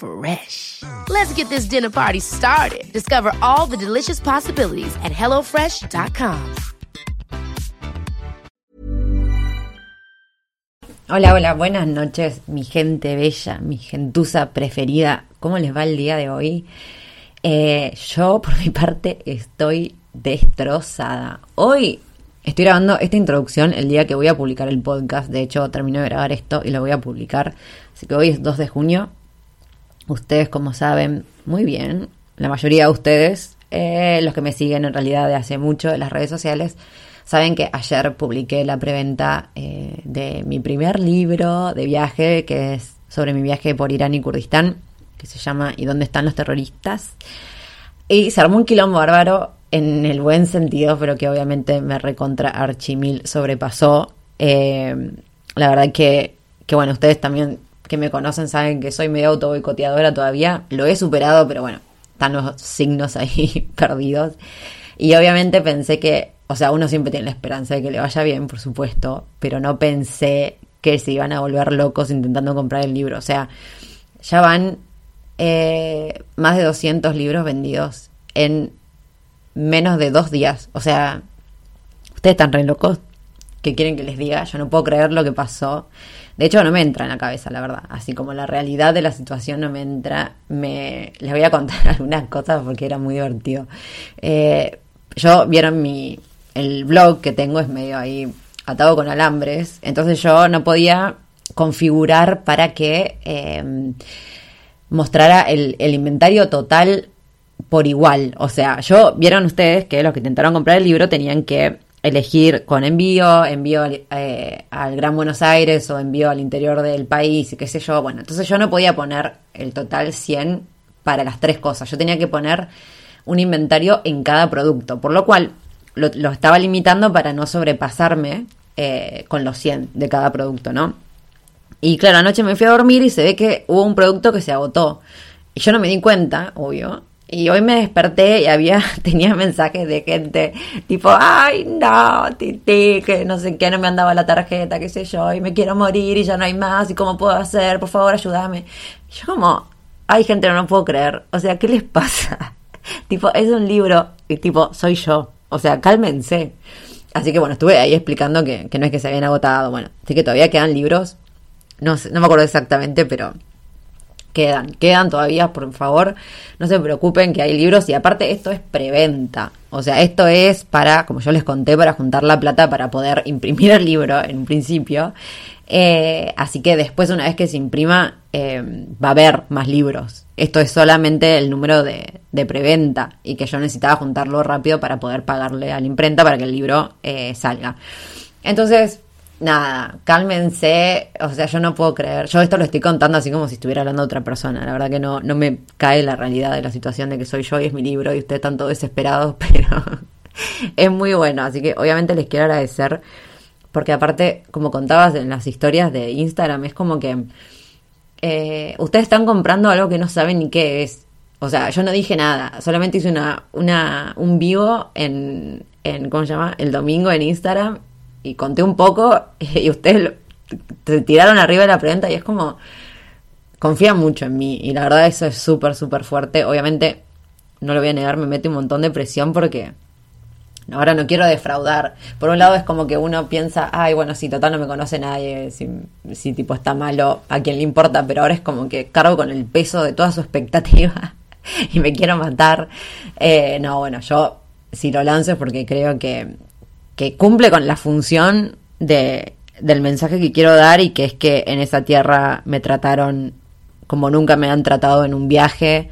Fresh. Let's get this dinner party started. Discover all the delicious possibilities at hellofresh.com. Hola, hola, buenas noches, mi gente bella, mi gentuza preferida. ¿Cómo les va el día de hoy? Eh, yo, por mi parte, estoy destrozada. Hoy estoy grabando esta introducción el día que voy a publicar el podcast. De hecho, termino de grabar esto y lo voy a publicar. Así que hoy es 2 de junio. Ustedes, como saben, muy bien, la mayoría de ustedes, eh, los que me siguen en realidad de hace mucho en las redes sociales, saben que ayer publiqué la preventa eh, de mi primer libro de viaje, que es sobre mi viaje por Irán y Kurdistán, que se llama ¿Y dónde están los terroristas? Y se armó un quilombo bárbaro en el buen sentido, pero que obviamente me recontra archimil sobrepasó. Eh, la verdad que, que, bueno, ustedes también que me conocen saben que soy medio auto boicoteadora todavía. Lo he superado, pero bueno, están los signos ahí perdidos. Y obviamente pensé que o sea, uno siempre tiene la esperanza de que le vaya bien, por supuesto, pero no pensé que se iban a volver locos intentando comprar el libro. O sea, ya van eh, más de 200 libros vendidos en menos de dos días. O sea, ustedes están re locos. ¿Qué quieren que les diga? Yo no puedo creer lo que pasó. De hecho, no me entra en la cabeza, la verdad. Así como la realidad de la situación no me entra, me les voy a contar algunas cosas porque era muy divertido. Eh, yo vieron mi, el blog que tengo es medio ahí atado con alambres, entonces yo no podía configurar para que em, mostrara el, inventario total por igual. O sea, yo vieron ustedes que los que intentaron comprar el libro tenían que elegir con envío, envío al, eh, al, Gran Buenos Aires o envío al interior del país y qué sé yo. Bueno, entonces yo no podía poner el total 100 para las tres cosas. Yo tenía que poner un inventario en cada producto, por lo cual lo, estaba limitando para no sobrepasarme eh, con los 100 de cada producto, ¿no? Y claro, anoche me fui a dormir y se ve que hubo un producto que se agotó. Y yo no me di cuenta, obvio. Y hoy me desperté y había, tenía mensajes de gente tipo, ay, no, titi, que no sé qué, no me andaba la tarjeta, qué sé yo, y me quiero morir y ya no hay más, y cómo puedo hacer, por favor, ayúdame. Y yo como, ay, gente, no, no puedo creer. O sea, ¿qué les pasa? tipo, es un libro, y tipo, soy yo. O sea, cálmense. Así que bueno, estuve ahí explicando que, no es que se habían agotado. Bueno, así que todavía quedan libros. No, no me acuerdo exactamente, pero quedan, quedan todavía, por favor, no se preocupen que hay libros. Y aparte esto es preventa, o sea, esto es para, como yo les conté, para juntar la plata para poder imprimir el libro en un principio, eh, así que después, una vez que se imprima, eh, va a haber más libros, esto es solamente el número de, preventa y que yo necesitaba juntarlo rápido para poder pagarle a la imprenta para que el libro eh, salga. Entonces, nada, cálmense, o sea, yo no puedo creer, yo esto lo estoy contando así como si estuviera hablando de otra persona, la verdad que no, no me cae la realidad de la situación de que soy yo y es mi libro y ustedes están todos desesperados, pero es muy bueno, así que obviamente les quiero agradecer, porque aparte, como contabas en las historias de Instagram, es como que eh, ustedes están comprando algo que no saben ni qué es. O sea, yo no dije nada, solamente hice una, una, un vivo en, en, ¿cómo se llama? El domingo en Instagram y conté un poco y ustedes se tiraron arriba de la pregunta y es como, confían mucho en mí y la verdad eso es súper, súper fuerte. Obviamente, no lo voy a negar, me mete un montón de presión porque Ahora no quiero defraudar. Por un lado es como que uno piensa, ay, bueno, si total no me conoce nadie, si, tipo está malo, a quien le importa, pero ahora es como que cargo con el peso de toda su expectativa y me quiero matar. Eh, no, bueno, yo si lo lanzo es porque creo que, que cumple con la función de, del mensaje que quiero dar y que es que en esa tierra me trataron como nunca me han tratado en un viaje,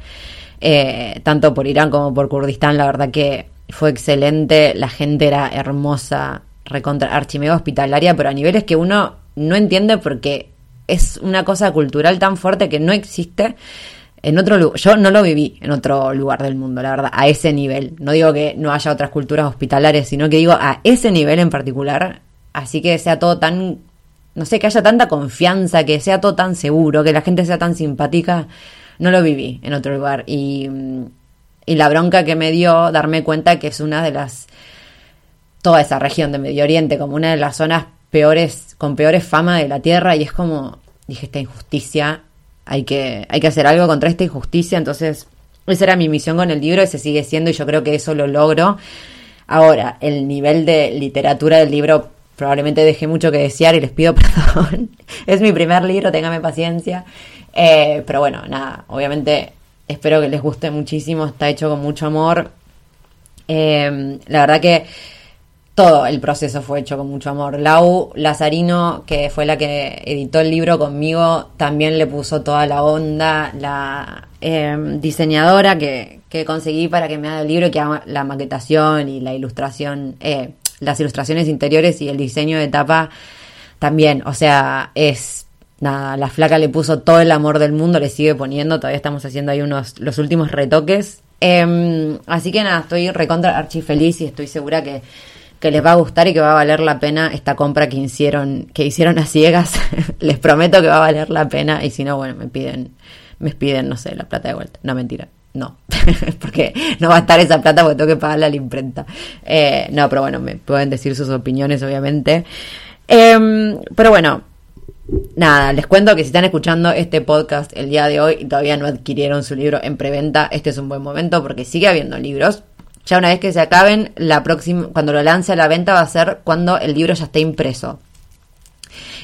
eh, tanto por Irán como por Kurdistán, la verdad que fue excelente, la gente era hermosa, recontra archimega hospitalaria, pero a niveles que uno no entiende porque es una cosa cultural tan fuerte que no existe en otro. Yo no lo viví en otro lugar del mundo, la verdad, a ese nivel. No digo que no haya otras culturas hospitalarias, sino que digo a ese nivel en particular. Así que sea todo tan, no sé, que haya tanta confianza, que sea todo tan seguro, que la gente sea tan simpática. No lo viví en otro lugar. Y, y la bronca que me dio darme cuenta que es una de las toda esa región de Medio Oriente como una de las zonas peores, con peores fama de la tierra y es como, dije, esta injusticia, hay que, hay que hacer algo contra esta injusticia, entonces esa era mi misión con el libro y se sigue siendo y yo creo que eso lo logro. Ahora, el nivel de literatura del libro probablemente deje mucho que desear y les pido perdón. es mi primer libro, téngame paciencia. Eh, pero bueno, nada, obviamente espero que les guste muchísimo, está hecho con mucho amor. Eh, la verdad que todo el proceso fue hecho con mucho amor. Lau Lazarino, que fue la que editó el libro conmigo, también le puso toda la onda. La em, diseñadora que, conseguí para que me haga el libro, que haga la maquetación y la ilustración, eh, las ilustraciones interiores y el diseño de tapa también. O sea, es nada, la flaca le puso todo el amor del mundo, le sigue poniendo, todavía estamos haciendo ahí unos los últimos retoques. Em, así que nada, estoy recontra archi feliz y estoy segura que que les va a gustar y que va a valer la pena esta compra que hicieron, que hicieron a ciegas. les prometo que va a valer la pena y si no, bueno, me piden, me piden, no sé, la plata de vuelta. No, mentira. No, porque no va a estar esa plata porque tengo que pagarle a la imprenta. Eh, no, pero bueno, me pueden decir sus opiniones, obviamente. Em, pero bueno, nada, les cuento que si están escuchando este podcast el día de hoy y todavía no adquirieron su libro en preventa, este es un buen momento porque sigue habiendo libros. Ya una vez que se acaben, la próxima, cuando lo lance a la venta va a ser cuando el libro ya esté impreso.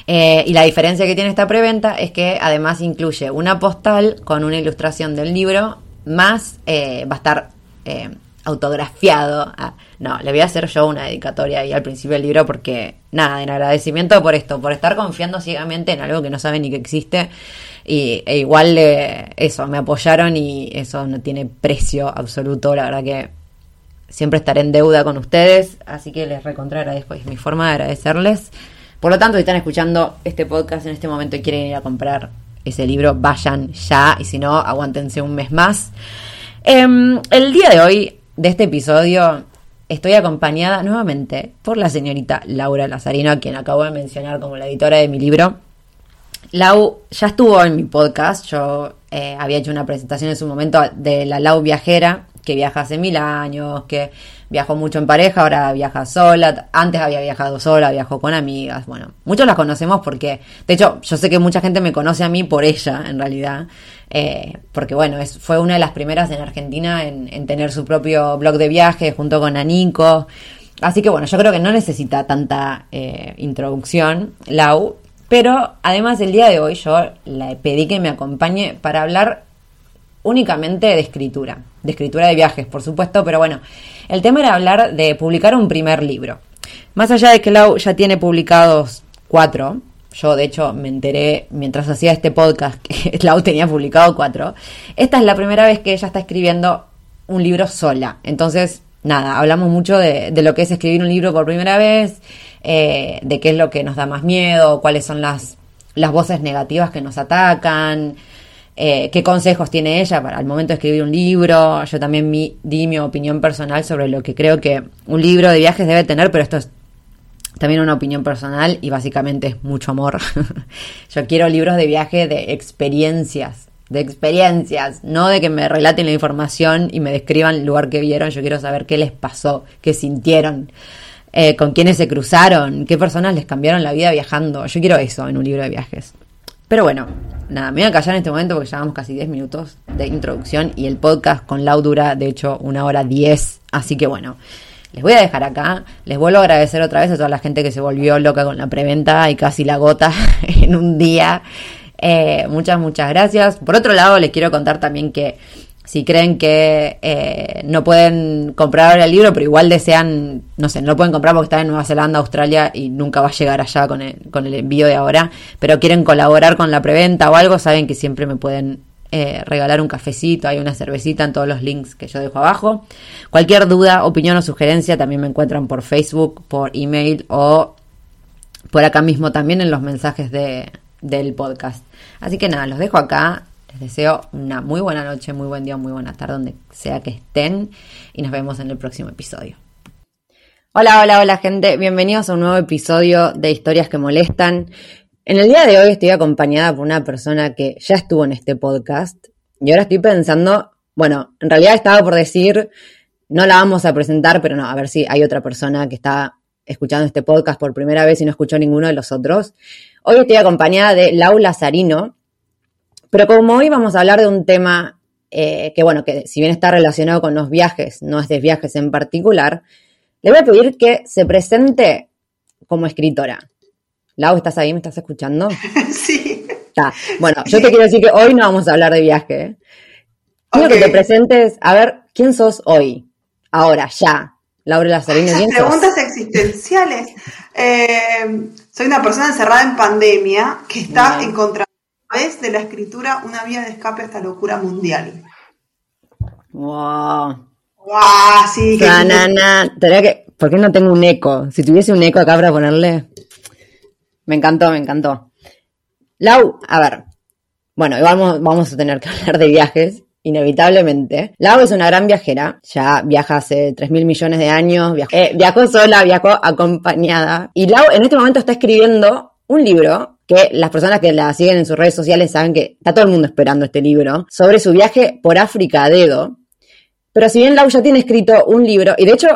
Eh, y la diferencia que tiene esta preventa es que además incluye una postal con una ilustración del libro, más eh, va a estar eh, autografiado. Ah, no, le voy a hacer yo una dedicatoria ahí al principio del libro porque, nada, en agradecimiento por esto, por estar confiando ciegamente en algo que no sabe ni que existe. Y e igual eso, me apoyaron y eso no tiene precio absoluto. La verdad que siempre estaré en deuda con ustedes, así que les recontra agradezco, es mi forma de agradecerles. Por lo tanto, si están escuchando este podcast en este momento y quieren ir a comprar ese libro, vayan ya, y si no, aguántense un mes más. Em, el día de hoy, de este episodio, estoy acompañada nuevamente por la señorita Laura Lazarino, a quien acabo de mencionar como la editora de mi libro. Lau ya estuvo en mi podcast, yo eh, había hecho una presentación en su momento de la Lau Viajera, que viaja hace mil años, que viajó mucho en pareja, ahora viaja sola, antes había viajado sola, viajó con amigas, bueno, muchos las conocemos porque, de hecho, yo sé que mucha gente me conoce a mí por ella, en realidad, eh, porque bueno, es, fue una de las primeras en Argentina en, tener su propio blog de viaje junto con Anico, así que bueno, yo creo que no necesita tanta eh, introducción, Lau, pero además el día de hoy yo le pedí que me acompañe para hablar únicamente de escritura, de escritura de viajes, por supuesto, pero bueno, el tema era hablar de publicar un primer libro. Más allá de que Lau ya tiene publicados cuatro, yo de hecho me enteré mientras hacía este podcast que Lau tenía publicado cuatro, esta es la primera vez que ella está escribiendo un libro sola. Entonces, nada, hablamos mucho de, lo que es escribir un libro por primera vez, eh, de qué es lo que nos da más miedo, cuáles son las, las voces negativas que nos atacan, eh, qué consejos tiene ella para el momento de escribir un libro. Yo también di mi opinión personal sobre lo que creo que un libro de viajes debe tener, pero esto es también una opinión personal y básicamente es mucho amor. Yo quiero libros de viaje de experiencias, de experiencias, no de que me relaten la información y me describan el lugar que vieron. Yo quiero saber qué les pasó, qué sintieron. Eh, con quiénes se cruzaron, qué personas les cambiaron la vida viajando. Yo quiero eso en un libro de viajes. Pero bueno, nada, me voy a callar en este momento porque llevamos casi 10 minutos de introducción y el podcast con Lau dura, de hecho, una hora 10. Así que bueno, les voy a dejar acá. Les vuelvo a agradecer otra vez a toda la gente que se volvió loca con la preventa y casi la gota en un día. Eh, muchas, muchas gracias. Por otro lado, les quiero contar también que si creen que eh, no pueden comprar ahora el libro, pero igual desean, no sé, no lo pueden comprar porque está en Nueva Zelanda, Australia y nunca va a llegar allá con el, con el envío de ahora, pero quieren colaborar con la preventa o algo, saben que siempre me pueden eh, regalar un cafecito, hay una cervecita en todos los links que yo dejo abajo. Cualquier duda, opinión o sugerencia también me encuentran por Facebook, por email o por acá mismo también en los mensajes de, del podcast. Así que nada, los dejo acá. Les deseo una muy buena noche, muy buen día, muy buena tarde, donde sea que estén. Y nos vemos en el próximo episodio. Hola, hola, hola gente. Bienvenidos a un nuevo episodio de Historias que Molestan. En el día de hoy estoy acompañada por una persona que ya estuvo en este podcast. Y ahora estoy pensando, bueno, en realidad estaba por decir, no la vamos a presentar, pero no, a ver si hay otra persona que está escuchando este podcast por primera vez y no escuchó ninguno de los otros. Hoy estoy acompañada de Laura Sarino, pero como hoy vamos a hablar de un tema eh, que, bueno, que si bien está relacionado con los viajes, no es de viajes en particular, le voy a pedir que se presente como escritora. Lau, ¿estás ahí? ¿Me estás escuchando? Sí. Bueno, yo te quiero decir que hoy no vamos a hablar de viaje. Quiero que te presentes, a ver, ¿quién sos hoy? Ahora, ya. Laura Lazarino, ¿quién Preguntas existenciales. Eh, soy una persona encerrada en pandemia que está encontrando través de la escritura una vía de escape a esta locura mundial. Wow. Wow, sí. que, ¿Por qué no tengo un eco? Si tuviese un eco acá para ponerle. Me encantó, me encantó. Lau, a ver. Bueno, vamos, vamos a tener que hablar de viajes, inevitablemente. Lau es una gran viajera, ya viaja hace 3 mil millones de años, viajó, eh, viajó sola, viajó acompañada. Y Lau en este momento está escribiendo un libro que las personas que la siguen en sus redes sociales saben que está todo el mundo esperando este libro, sobre su viaje por África a dedo. Pero si bien Lau ya tiene escrito un libro, y de hecho,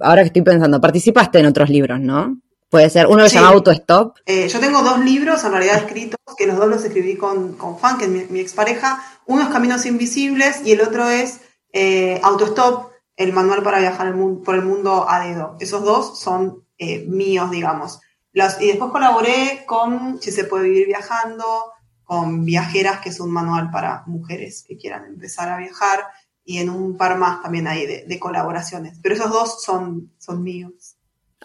ahora que estoy pensando, participaste en otros libros, ¿no? Puede ser, uno se llama Autostop. Eh, yo tengo dos libros en realidad escritos, que los dos los escribí con, con Juan, que es mi, mi expareja. Uno es Caminos Invisibles y el otro es eh, Autostop, el manual para viajar el mundo, por el mundo a dedo. Esos dos son eh, míos, digamos y después colaboré con Si se puede vivir viajando, con Viajeras, que es un manual para mujeres que quieran empezar a viajar, y en un par más también hay de, colaboraciones. Pero esos dos son, son míos.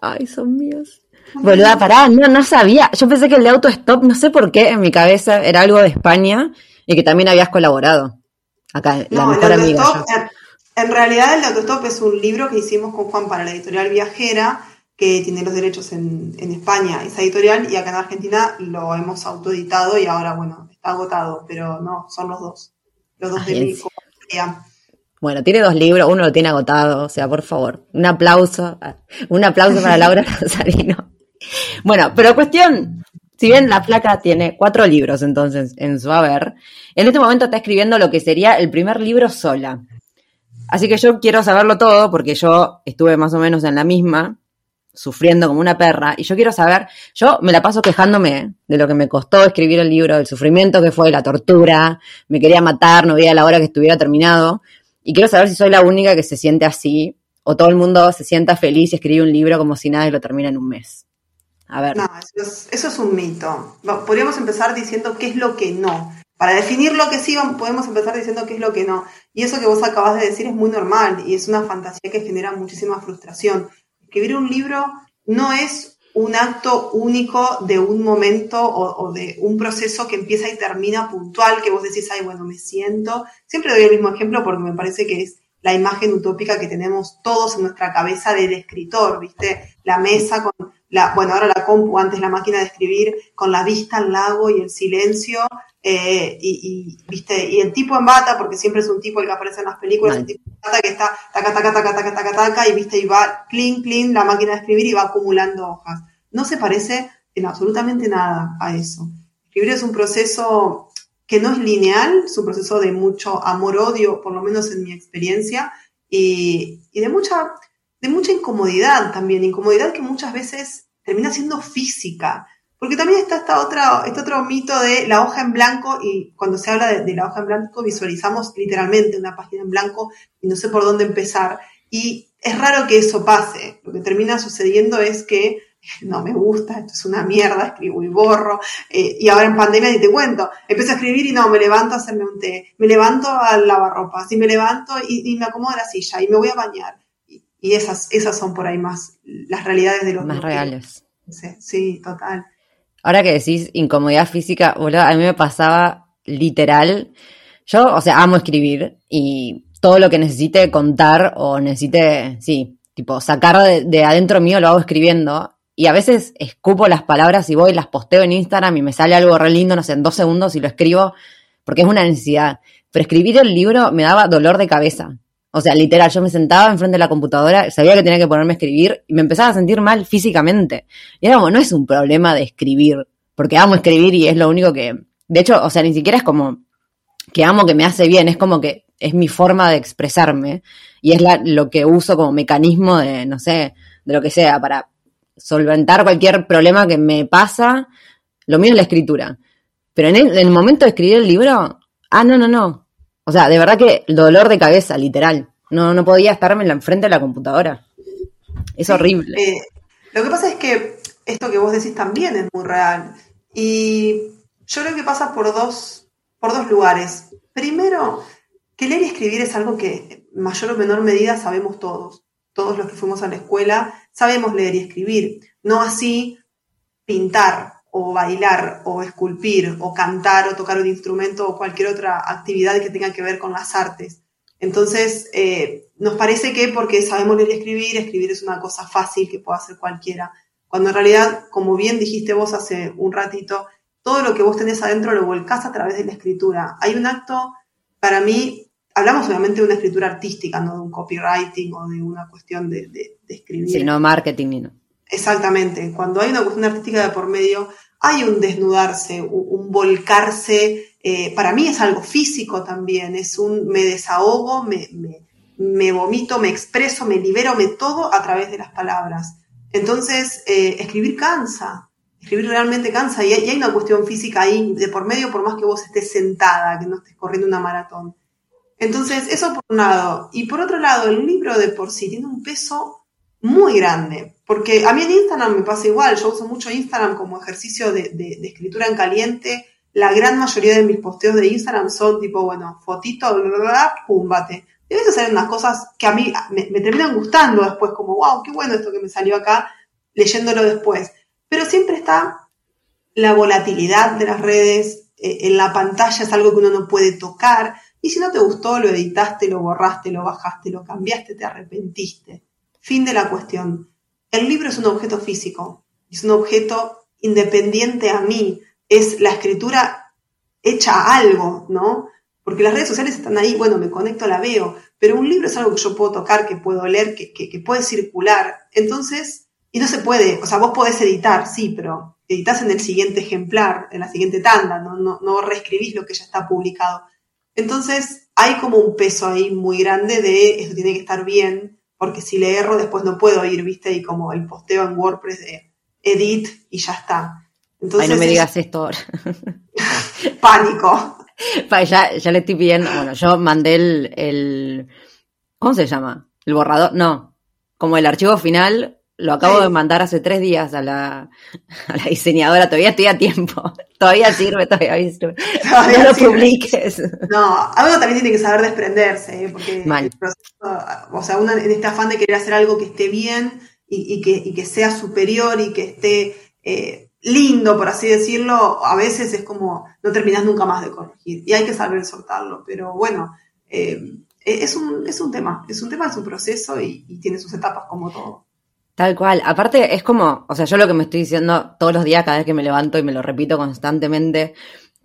Ay, son míos. Boluda, pará, no, no sabía. Yo pensé que el de Autostop, no sé por qué, en mi cabeza era algo de España y que también habías colaborado. Acá, la mejor amiga. En, en realidad, el de Autostop es un libro que hicimos con Juan para la editorial Viajera que tiene los derechos en, España, esa editorial, y acá en Argentina lo hemos autoeditado y ahora, bueno, está agotado, pero no, son los dos, los dos de mi Bueno, tiene dos libros, uno lo tiene agotado, o sea, por favor, un aplauso, un aplauso para Laura Rosarino. Bueno, pero cuestión, si bien la placa tiene cuatro libros entonces en su haber, en este momento está escribiendo lo que sería el primer libro sola. Así que yo quiero saberlo todo porque yo estuve más o menos en la misma sufriendo como una perra, y yo quiero saber, yo me la paso quejándome de lo que me costó escribir el libro, del sufrimiento que fue, la tortura, me quería matar, no veía la hora que estuviera terminado, y quiero saber si soy la única que se siente así, o todo el mundo se sienta feliz y escribe un libro como si nada y lo termina en un mes. A ver. No, eso es, un mito. Podríamos empezar diciendo qué es lo que no. Para definir lo que sí, podemos empezar diciendo qué es lo que no. Y eso que vos acabas de decir es muy normal y es una fantasía que genera muchísima frustración escribir un libro no es un acto único de un momento o, de un proceso que empieza y termina puntual, que vos decís, ay, bueno, me siento. Siempre doy el mismo ejemplo porque me parece que es la imagen utópica que tenemos todos en nuestra cabeza del escritor, ¿viste? La mesa con la, bueno, ahora la compu, antes la máquina de escribir, con la vista al lago y el silencio, eh, y, viste, y el tipo en bata, porque siempre es un tipo el que aparece en las películas, el tipo en bata que está taca, taca, taca, taca, taca, taca, y viste, y va clean, clean la máquina de escribir y va acumulando hojas. No se parece en absolutamente nada a eso. Escribir es un proceso que no es lineal, es un proceso de mucho amor-odio, por lo menos en mi experiencia, y, y de mucha, de mucha incomodidad también, incomodidad que muchas veces termina siendo física porque también está esta otra, este otro mito de la hoja en blanco y cuando se habla de, la hoja en blanco visualizamos literalmente una página en blanco y no sé por dónde empezar. Y es raro que eso pase. Lo que termina sucediendo es que no me gusta, esto es una mierda, escribo y borro. Eh, y ahora en pandemia ni te cuento, empiezo a escribir y no, me levanto a hacerme un té, me levanto a lavar ropa, y me levanto y, me acomodo la silla y me voy a bañar. Y, esas, esas son por ahí más las realidades de los más reales. Sí, sí, total. Ahora que decís incomodidad física, boludo, a mí me pasaba literal. Yo, o sea, amo escribir y todo lo que necesite contar o necesite, sí, tipo, sacar de, adentro mío lo hago escribiendo. Y a veces escupo las palabras y voy, las posteo en Instagram y me sale algo re lindo, no sé, en dos segundos y lo escribo porque es una necesidad. Pero escribir el libro me daba dolor de cabeza. O sea, literal, yo me sentaba enfrente de la computadora, sabía que tenía que ponerme a escribir y me empezaba a sentir mal físicamente. Y era como, no es un problema de escribir, porque amo escribir y es lo único que... De hecho, o sea, ni siquiera es como que amo que me hace bien, es como que es mi forma de expresarme y es la, lo que uso como mecanismo de, no sé, de lo que sea, para solventar cualquier problema que me pasa. Lo mío es la escritura. Pero en el, momento de escribir el libro, ah, no, no, no. O sea, de verdad que el dolor de cabeza, literal. No, no podía estarme en la, enfrente de la computadora. Es horrible. Eh, lo que pasa es que esto que vos decís también es muy real. Y yo creo que pasa por dos, por dos lugares. Primero, que leer y escribir es algo que en mayor o menor medida sabemos todos. Todos los que fuimos a la escuela sabemos leer y escribir. No así pintar o bailar o esculpir o cantar o tocar un instrumento o cualquier otra actividad que tenga que ver con las artes. Entonces, eh, nos parece que porque sabemos leer y escribir, escribir es una cosa fácil que puede hacer cualquiera. Cuando en realidad, como bien dijiste vos hace un ratito, todo lo que vos tenés adentro lo volcás a través de la escritura. Hay un acto, para mí, hablamos obviamente de una escritura artística, no de un copywriting o de una cuestión de, escribir. Sí, no marketing, no. Exactamente. Cuando hay una cuestión artística de por medio, hay un desnudarse, un, volcarse. Eh, para mí es algo físico también. Es un me desahogo, me, me, vomito, me expreso, me libero, me todo a través de las palabras. Entonces, eh, escribir cansa. Escribir realmente cansa y y hay una cuestión física ahí de por medio, por más que vos estés sentada, que no estés corriendo una maratón. Entonces, eso por un lado. Y por otro lado, el libro de por sí tiene un peso muy grande. Porque a mí en Instagram me pasa igual. Yo uso mucho Instagram como ejercicio de, escritura en caliente. La gran mayoría de mis posteos de Instagram son tipo, bueno, fotito, bla, bla, bla, pum, bate. Y a veces unas cosas que a mí me, me terminan gustando después, como, wow, qué bueno esto que me salió acá, leyéndolo después. Pero siempre está la volatilidad de las redes, eh, en la pantalla es algo que uno no puede tocar. Y si no te gustó, lo editaste, lo borraste, lo bajaste, lo cambiaste, te arrepentiste. Fin de la cuestión. El libro es un objeto físico, es un objeto independiente a mí, es la escritura hecha a algo, ¿no? Porque las redes sociales están ahí, bueno, me conecto, la veo, pero un libro es algo que yo puedo tocar, que puedo leer, que, que, puede circular. Entonces, y no se puede, o sea, vos podés editar, sí, pero editas en el siguiente ejemplar, en la siguiente tanda, no, no, no reescribís lo que ya está publicado. Entonces hay como un peso ahí muy grande de esto tiene que estar bien, porque si le erro después no puedo ir, ¿viste? Y como el posteo en WordPress de edit y ya está. Entonces, Ay, no me digas esto ahora. Pánico. Ya, ya le estoy pidiendo, bueno, yo mandé el, el, ¿cómo se llama? El borrador, no, como el archivo final lo acabo de mandar hace tres días a la, a la, diseñadora, todavía estoy a tiempo. Todavía sirve, todavía sirve. no lo publiques. No, algo también tiene que saber desprenderse, ¿eh? porque el proceso, o sea, uno en este afán de querer hacer algo que esté bien y, que, y que, sea superior y que esté eh, lindo, por así decirlo, a veces es como no terminas nunca más de corregir. Y hay que saber soltarlo. Pero bueno, eh, es, un, es un tema, es un tema, es un proceso y, y tiene sus etapas como todo. Tal cual. Aparte, es como, o sea, yo lo que me estoy diciendo todos los días, cada vez que me levanto y me lo repito constantemente,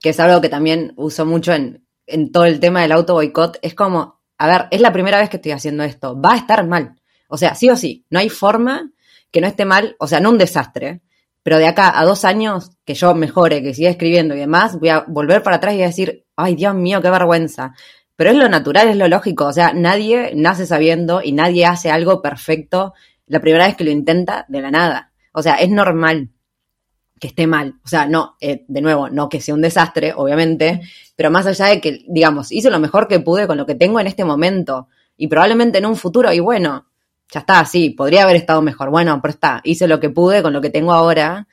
que es algo que también uso mucho en, en todo el tema del auto boicot, es como, a ver, es la primera vez que estoy haciendo esto, va a estar mal. O sea, sí o sí, no hay forma que no esté mal, o sea, no un desastre, pero de acá a dos años que yo mejore, que siga escribiendo y demás, voy a volver para atrás y a decir, ay Dios mío, qué vergüenza. Pero es lo natural, es lo lógico, o sea, nadie nace sabiendo y nadie hace algo perfecto la primera vez que lo intenta de la nada. O sea, es normal que esté mal. O sea, no, eh, de nuevo, no que sea un desastre, obviamente, pero más allá de que, digamos, hice lo mejor que pude con lo que tengo en este momento y probablemente en un futuro, y bueno, ya está, sí, podría haber estado mejor. Bueno, pero está, hice lo que pude con lo que tengo ahora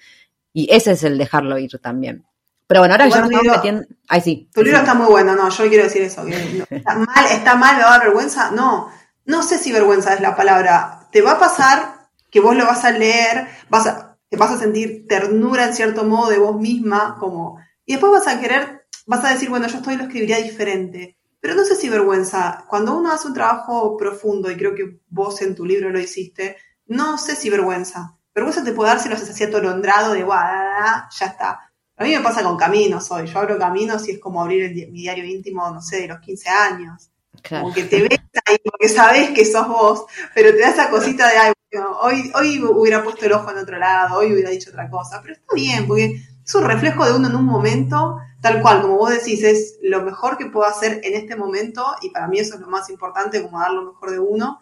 y ese es el dejarlo ir también. Pero bueno, ahora ya nos estamos metiendo... Ay, sí. Tu libro está muy bueno, no, yo quiero decir eso. está mal, está mal, me va a dar vergüenza. No, no sé si vergüenza es la palabra. Te va a pasar que vos lo vas a leer, vas a, te vas a sentir ternura en cierto modo de vos misma, como... Y después vas a querer, vas a decir, bueno, yo estoy lo escribiría diferente. Pero no sé si vergüenza. Cuando uno hace un trabajo profundo, y creo que vos en tu libro lo hiciste, no sé si vergüenza. Vergüenza te puede dar si lo haces así atolondrado de, guau, ya está a mí me pasa con Caminos hoy. Yo abro Caminos y es como abrir mi diario íntimo, no sé, de los 15 años. Como que te ves ahí porque sabes que sos vos, pero te da esa cosita de, ay, hoy, hoy hubiera puesto el ojo en otro lado, hoy hubiera dicho otra cosa. Pero está bien, porque es un reflejo de uno en un momento, tal cual, como vos decís, es lo mejor que puedo hacer en este momento y para mí eso es lo más importante, como dar lo mejor de uno.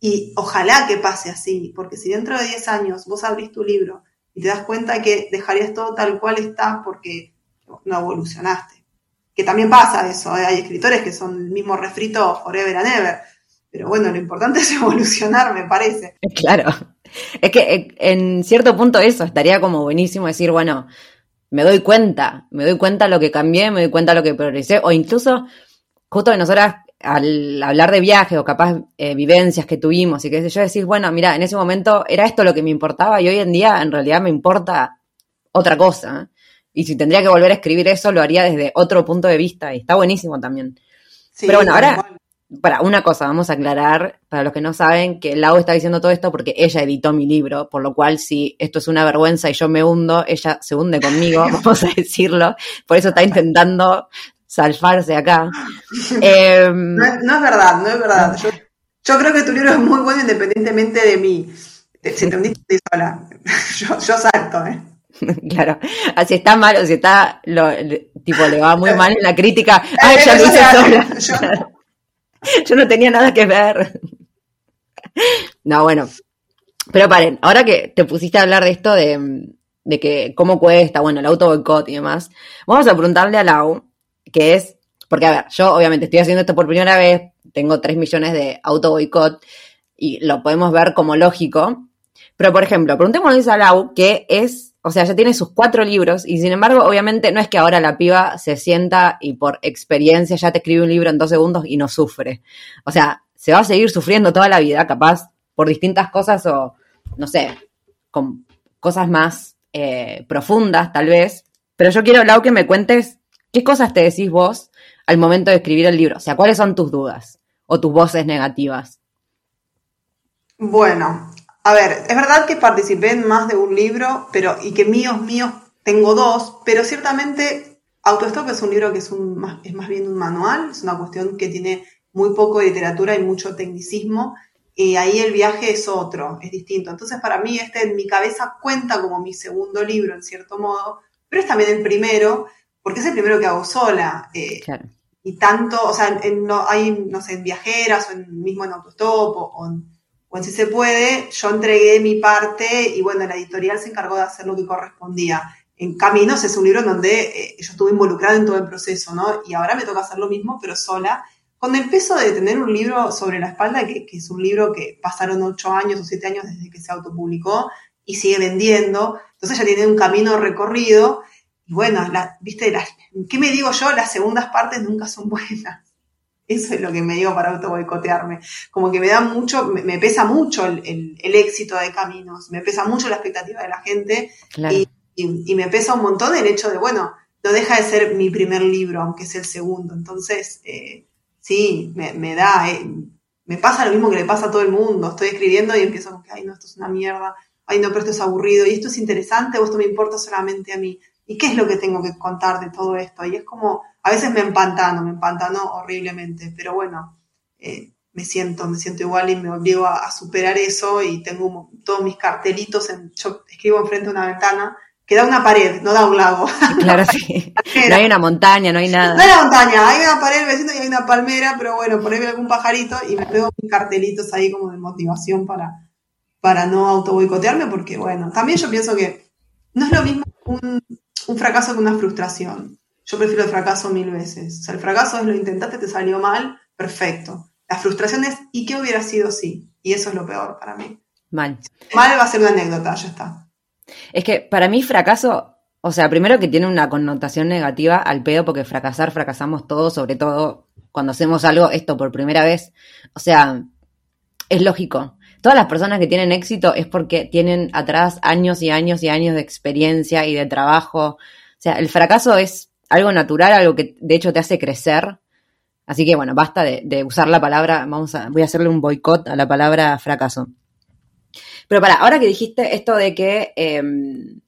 Y ojalá que pase así, porque si dentro de 10 años vos abrís tu libro y te das cuenta que dejarías todo tal cual estás porque no evolucionaste. Que también pasa eso, ¿eh? hay escritores que son el mismo refrito forever and ever, pero bueno, lo importante es evolucionar, me parece. Claro, es que eh, en cierto punto eso estaría como buenísimo decir, bueno, me doy cuenta, me doy cuenta lo que cambié, me doy cuenta lo que progresé, o incluso justo que nosotras al hablar de viajes o capaz eh, vivencias que tuvimos y qué sé yo, decís, bueno, mira, en ese momento era esto lo que me importaba y hoy en día en realidad me importa otra cosa. Y si tendría que volver a escribir eso, lo haría desde otro punto de vista y está buenísimo también. Pero bueno, ahora, para una cosa, vamos a aclarar, para los que no saben, que Lau está diciendo todo esto porque ella editó mi libro, por lo cual si esto es una vergüenza y yo me hundo, ella se hunde conmigo, vamos a decirlo. Por eso está intentando salfarse acá. Em, no, es, verdad, no es verdad. Yo, creo que tu libro es muy bueno independientemente de mí. Si te hundiste sola. Yo, yo salto, ¿eh? Claro, así está mal o si está, lo, tipo, le va muy mal en la crítica. ¡Ay, ya lo hice sola! Yo... no tenía nada que ver. No, bueno. Pero paren, ahora que te pusiste a hablar de esto de, de que cómo cuesta, bueno, el auto boicot y demás, vamos a preguntarle a Lau que es, porque a ver, yo obviamente estoy haciendo esto por primera vez, tengo 3 millones de auto boicot y lo podemos ver como lógico, pero por ejemplo, preguntémosle a Lau que es, o sea, ya tiene sus cuatro libros y sin embargo, obviamente no es que ahora la piba se sienta y por experiencia ya te escribe un libro en dos segundos y no sufre. O sea, se va a seguir sufriendo toda la vida, capaz, por distintas cosas o, no sé, con cosas más eh, profundas tal vez. Pero yo quiero, Lau, que me cuentes ¿Qué cosas te decís vos al momento de escribir el libro? O sea, ¿cuáles son tus dudas o tus voces negativas? Bueno, a ver, es verdad que participé en más de un libro, pero y que míos, míos, tengo dos, pero ciertamente Autostop es un libro que es, un, es más bien un manual, es una cuestión que tiene muy poco de literatura y mucho tecnicismo, y ahí el viaje es otro, es distinto. Entonces, para mí, este en mi cabeza cuenta como mi segundo libro, en cierto modo, pero es también el primero, porque es el primero que hago sola. Eh, y tanto, o sea, en, no, hay, no sé, en viajeras o en, mismo en autostop o, en, si se puede, yo entregué mi parte y bueno, la editorial se encargó de hacer lo que correspondía. En Caminos es un libro en donde eh, yo estuve involucrada en todo el proceso, ¿no? Y ahora me toca hacer lo mismo, pero sola, con el peso de tener un libro sobre la espalda, que, es un libro que pasaron ocho años o siete años desde que se autopublicó y sigue vendiendo, entonces ya tiene un camino recorrido y bueno, la, viste, ¿qué me digo yo? Las segundas partes nunca son buenas. Eso es lo que me digo para auto boicotearme. Como que me da mucho, me, pesa mucho el, éxito de Caminos, me pesa mucho la expectativa de la gente y, me pesa un montón el hecho de, bueno, no deja de ser mi primer libro, aunque es el segundo. Entonces, eh, sí, me, da, eh, me pasa lo mismo que le pasa a todo el mundo. Estoy escribiendo y empiezo con que, ay, no, esto es una mierda, ay, no, pero esto es aburrido, y esto es interesante o esto me importa solamente a mí. ¿y qué es lo que tengo que contar de todo esto? Y es como, a veces me empantano, me empantano horriblemente, pero bueno, eh, me siento, me siento igual y me obligo a, superar eso y tengo todos mis cartelitos, en, yo escribo enfrente de una ventana que da una pared, no da un lago. Claro, sí. No hay una montaña, no hay nada. No hay una montaña, hay una pared vecino y hay una palmera, pero bueno, poneme algún pajarito y me pego mis cartelitos ahí como de motivación para, para no auto boicotearme, porque bueno, también yo pienso que no es lo mismo un, un fracaso con una frustración. Yo prefiero el fracaso mil veces. O sea, el fracaso es lo intentaste, te salió mal, perfecto. La frustración es, ¿y qué hubiera sido si? Y eso es lo peor para mí. Mal. Mal va a ser una anécdota, ya está. Es que para mí fracaso, o sea, primero que tiene una connotación negativa al pedo, porque fracasar, fracasamos todos, sobre todo cuando hacemos algo, esto por primera vez. O sea, es lógico. Todas las personas que tienen éxito es porque tienen atrás años y años y años de experiencia y de trabajo. O sea, el fracaso es algo natural, algo que de hecho te hace crecer. Así que bueno, basta de, usar la palabra, vamos a, voy a hacerle un boicot a la palabra fracaso. Pero para, ahora que dijiste esto de que, em,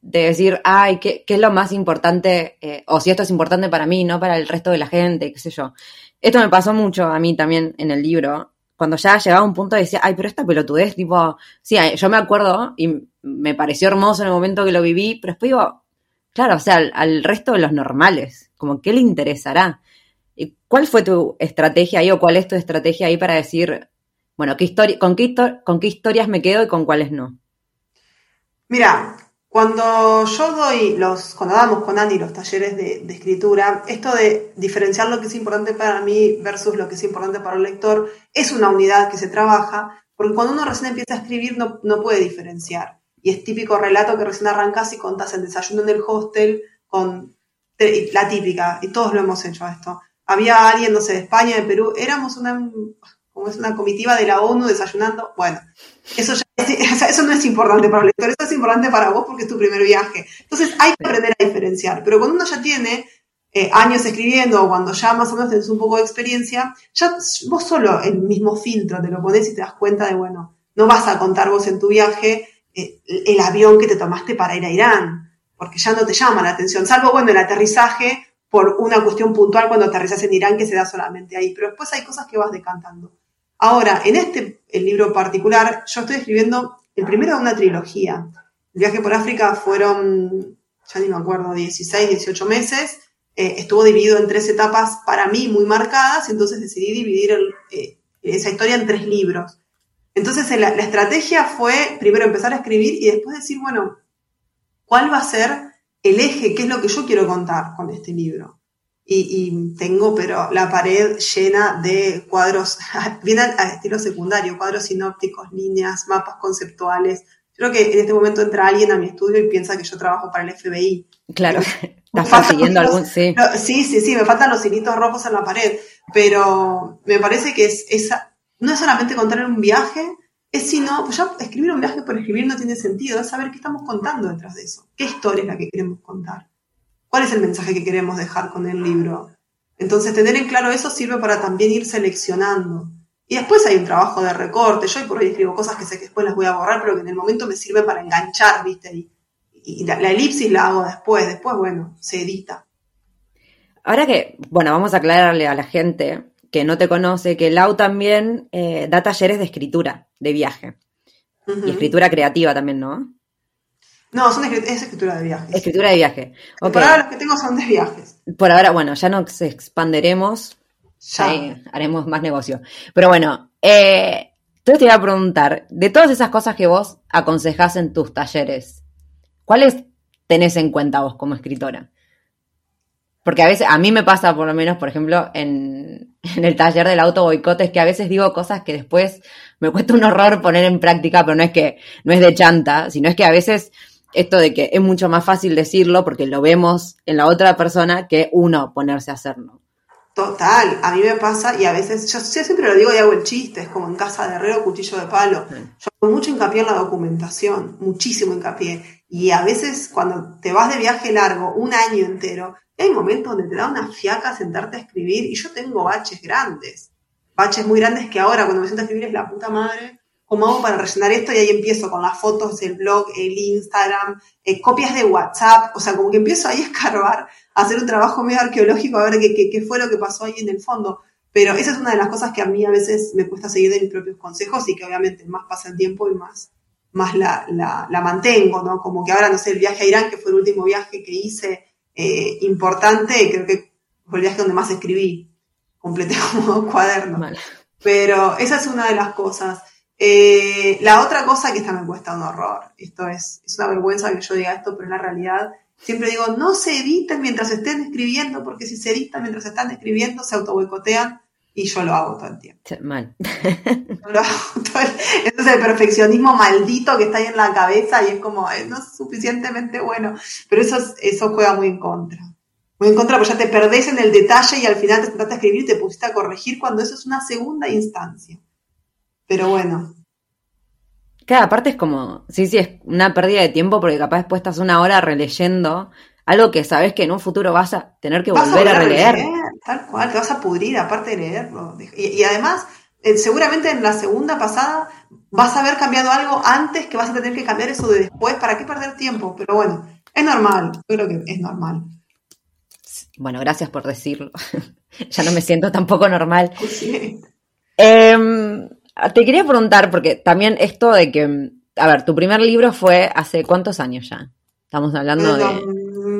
de decir, ay, ¿qué, ¿qué, es lo más importante? Eh, o si esto es importante para mí, no para el resto de la gente, qué sé yo. Esto me pasó mucho a mí también en el libro, cuando ya llegaba a un punto de decir, ay, pero esta pelotudez, tipo, sí, yo me acuerdo y me pareció hermoso en el momento que lo viví, pero después digo, claro, o sea, al, resto de los normales, como, ¿qué le interesará? ¿Y cuál fue tu estrategia ahí o cuál es tu estrategia ahí para decir, bueno, ¿qué con, qué con qué historias me quedo y con cuáles no? Mira, cuando yo doy los, cuando damos con Andy los talleres de, escritura, esto de diferenciar lo que es importante para mí versus lo que es importante para el lector es una unidad que se trabaja, porque cuando uno recién empieza a escribir no puede diferenciar. Y es típico relato que recién arrancas y contás el desayuno en el hostel con la típica, y todos lo hemos hecho esto. Había alguien, no sé, de España, de Perú, éramos una, como es una comitiva de la ONU desayunando, bueno, eso, eso no es importante para el lector, eso es importante para vos porque es tu primer viaje. Entonces hay que aprender a diferenciar, pero cuando uno ya tiene eh, años escribiendo o cuando ya más o menos tenés un poco de experiencia, ya vos solo el mismo filtro te lo pones y te das cuenta de, bueno, no vas a contar vos en tu viaje el avión que te tomaste para ir a Irán, porque ya no te llama la atención, salvo, bueno, el aterrizaje por una cuestión puntual cuando aterrizas en Irán que se da solamente ahí, pero después hay cosas que vas decantando. Ahora, en este el libro particular, yo estoy escribiendo el primero de una trilogía. El viaje por África fueron, ya ni me acuerdo, 16, 18 meses. Eh, estuvo dividido en tres etapas para mí muy marcadas, entonces decidí dividir eh, esa historia en tres libros. Entonces la, estrategia fue primero empezar a escribir y después decir, bueno, ¿cuál va a ser el eje? ¿Qué es lo que yo quiero contar con este libro? y, tengo, pero la pared llena de cuadros, bien a, estilo secundario, cuadros sinópticos, líneas, mapas conceptuales. Creo que en este momento entra alguien a mi estudio y piensa que yo trabajo para el FBI. Claro, estás siguiendo algún, sí. sí, sí, sí, me faltan los hilitos rojos en la pared, pero me parece que es esa, no es solamente contar un viaje, es sino, pues ya escribir un viaje por escribir no tiene sentido, es saber qué estamos contando detrás de eso, qué historia es la que queremos contar. ¿Cuál es el mensaje que queremos dejar con el libro? Entonces, tener en claro eso sirve para también ir seleccionando. Y después hay un trabajo de recorte. Yo por hoy escribo cosas que sé que después las voy a borrar, pero que en el momento me sirve para enganchar, ¿viste? Y, la, elipsis la hago después. Después, bueno, se edita. Ahora que, bueno, vamos a aclararle a la gente que no te conoce que Lau también eh, da talleres de escritura, de viaje. Y escritura creativa también, ¿no? No, son es escritura de viajes. Escritura de viaje. Por ahora los que tengo son de viajes. Por ahora, bueno, ya nos expanderemos. Ya. haremos más negocio. Pero bueno, eh, entonces te iba a preguntar, de todas esas cosas que vos aconsejás en tus talleres, ¿cuáles tenés en cuenta vos como escritora? Porque a veces, a mí me pasa por lo menos, por ejemplo, en, en el taller del auto boicot, es que a veces digo cosas que después me cuesta un horror poner en práctica, pero no es que, no es de chanta, sino es que a veces esto de que es mucho más fácil decirlo porque lo vemos en la otra persona que uno ponerse a hacerlo. Total, a mí me pasa y a veces, yo, siempre lo digo y hago el chiste, es como en casa de herrero, cuchillo de palo. Yo hago mucho hincapié en la documentación, muchísimo hincapié. Y a veces cuando te vas de viaje largo, un año entero, hay momentos donde te da una fiaca sentarte a escribir y yo tengo baches grandes. Baches muy grandes que ahora cuando me siento a escribir es la puta madre ¿Cómo hago para rellenar esto? Y ahí empiezo con las fotos, el blog, el Instagram, eh, copias de WhatsApp, o sea, como que empiezo ahí a escarbar, a hacer un trabajo medio arqueológico, a ver qué, qué, fue lo que pasó ahí en el fondo. Pero esa es una de las cosas que a mí a veces me cuesta seguir de mis propios consejos y que obviamente más pasa el tiempo y más, más la, la, mantengo, ¿no? Como que ahora, no sé, el viaje a Irán, que fue el último viaje que hice eh, importante, creo que fue el viaje donde más escribí, completé como cuaderno. Pero esa es una de las cosas. Eh, la otra cosa que esta me cuesta un horror, esto es, es una vergüenza que yo diga esto, pero es la realidad. Siempre digo, no se editen mientras estén escribiendo, porque si se editan mientras están escribiendo, se autoboicotean Y yo lo hago todo el tiempo. Mal. Yo lo hago todo el- Ese es el perfeccionismo maldito que está ahí en la cabeza y es como, no es suficientemente bueno. Pero eso, es- eso juega muy en contra. Muy en contra, porque ya te perdés en el detalle y al final te sentaste a escribir y te pusiste a corregir cuando eso es una segunda instancia. Pero bueno, Cada parte es como, sí, sí, es una pérdida de tiempo porque capaz después estás una hora releyendo algo que sabes que en un futuro vas a tener que volver a releer. Tal cual, te vas a pudrir aparte de leerlo. Y, y además, eh, seguramente en la segunda pasada vas a haber cambiado algo antes que vas a tener que cambiar eso de después. ¿Para qué perder tiempo? Pero bueno, es normal. Yo creo que es normal. Bueno, gracias por decirlo. ya no me siento tampoco normal. Sí. Em, te quería preguntar, porque también esto de que, a ver, tu primer libro fue hace cuántos años ya? Estamos hablando de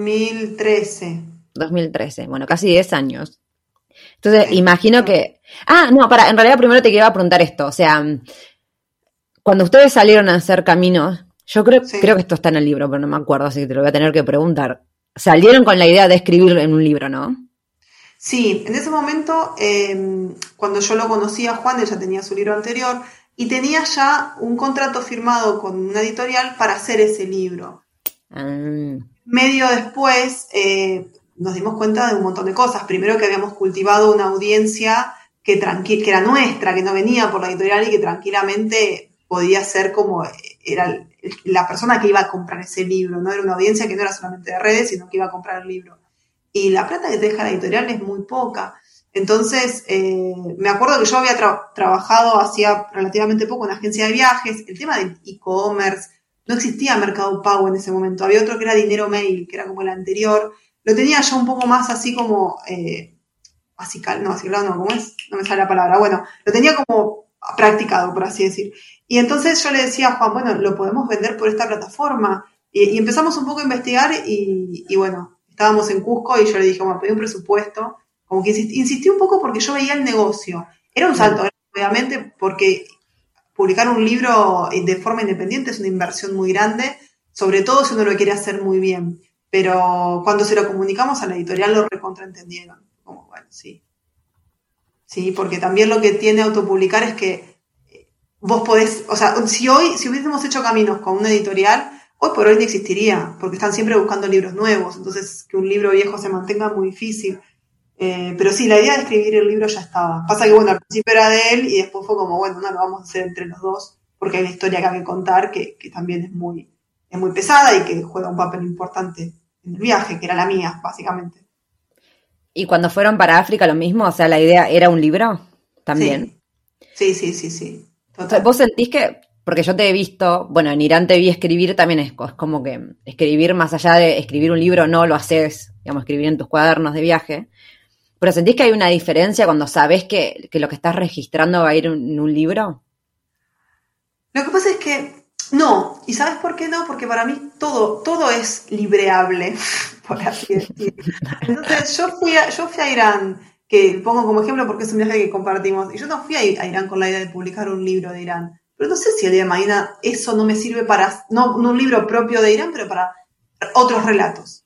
2013. 2013, bueno, casi 10 años. Entonces, imagino que... Ah, no, para, en realidad primero te quería preguntar esto, o sea, cuando ustedes salieron a hacer caminos, yo creo, Sí. creo que esto está en el libro, pero no me acuerdo, así que te lo voy a tener que preguntar. Salieron con la idea de escribir en un libro, ¿no? Sí, en ese momento, eh, cuando yo lo conocí a Juan, él ya tenía su libro anterior y tenía ya un contrato firmado con una editorial para hacer ese libro. Ah, Medio después eh, nos dimos cuenta de un montón de cosas. Primero que habíamos cultivado una audiencia que, que era nuestra, que no venía por la editorial y que tranquilamente podía ser como era la persona que iba a comprar ese libro. No era una audiencia que no era solamente de redes, sino que iba a comprar el libro. Y la plata que te deja la editorial es muy poca. Entonces, eh, me acuerdo que yo había tra- trabajado hacía relativamente poco en agencia de viajes. El tema del e-commerce, no existía Mercado Pago en ese momento. Había otro que era Dinero Mail, que era como el anterior. Lo tenía yo un poco más así como, eh, así cal- no, así claro, no, ¿cómo es? No me sale la palabra. Bueno, lo tenía como practicado, por así decir. Y entonces yo le decía a Juan, bueno, lo podemos vender por esta plataforma. Y, y empezamos un poco a investigar y, y bueno, estábamos en Cusco y yo le dije, bueno, pedí un presupuesto. Como que insistí, insistí un poco porque yo veía el negocio. Era un salto, obviamente, porque publicar un libro de forma independiente es una inversión muy grande, sobre todo si uno lo quiere hacer muy bien. Pero cuando se lo comunicamos a la editorial lo recontraentendieron. Como, bueno, sí. Sí, porque también lo que tiene autopublicar es que eh, vos podés, o sea, si hoy, si hubiésemos hecho caminos con una editorial, hoy por hoy no existiría, porque están siempre buscando libros nuevos, entonces que un libro viejo se mantenga muy difícil. Eh, pero sí, la idea de escribir el libro ya estaba. Pasa que, bueno, al principio era de él y después fue como, bueno, no, lo vamos a hacer entre los dos, porque hay una historia que hay que contar que, que también es muy, es muy pesada y que juega un papel importante en el viaje, que era la mía, básicamente. Y cuando fueron para África lo mismo, o sea, la idea era un libro también. Sí, sí, sí, sí. Total. Vos sentís que, porque yo te he visto, bueno, en Irán te vi escribir también es como que escribir más allá de escribir un libro, no lo haces, digamos, escribir en tus cuadernos de viaje. Pero sentís que hay una diferencia cuando sabes que, lo que estás registrando va a ir en un libro. Lo que pasa es que no, ¿y sabes por qué no? Porque para mí todo, todo es libreable, por así decir. Entonces yo fui a, yo fui a Irán, que pongo como ejemplo porque es un viaje que compartimos, y yo no fui a, Irán con la idea de publicar un libro de Irán, pero no sé si el día de mañana eso no me sirve para, no un libro propio de Irán, pero para otros relatos,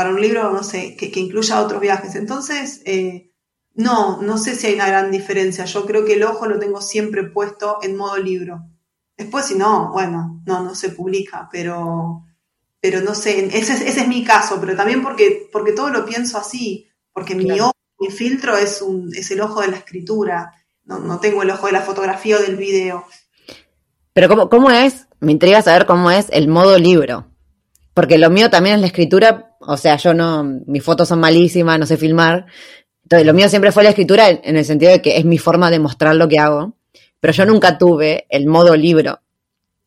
para un libro, no sé, que, que incluya otros viajes. Entonces, eh, no, no sé si hay una gran diferencia, yo creo que el ojo lo tengo siempre puesto en modo libro. Después, si no, bueno, no, no se publica, pero, pero no sé, ese, es- ese es mi caso, pero también porque, porque todo lo pienso así, porque mi ojo, mi filtro es, un, es el ojo de la escritura, no, no tengo el ojo de la fotografía o del video. Pero ¿cómo, cómo es? Me intriga saber cómo es el modo libro. Porque lo mío también es la escritura, o sea, yo no, mis fotos son malísimas, no sé filmar. Entonces, lo mío siempre fue la escritura en, el sentido de que es mi forma de mostrar lo que hago. Pero yo nunca tuve el modo libro.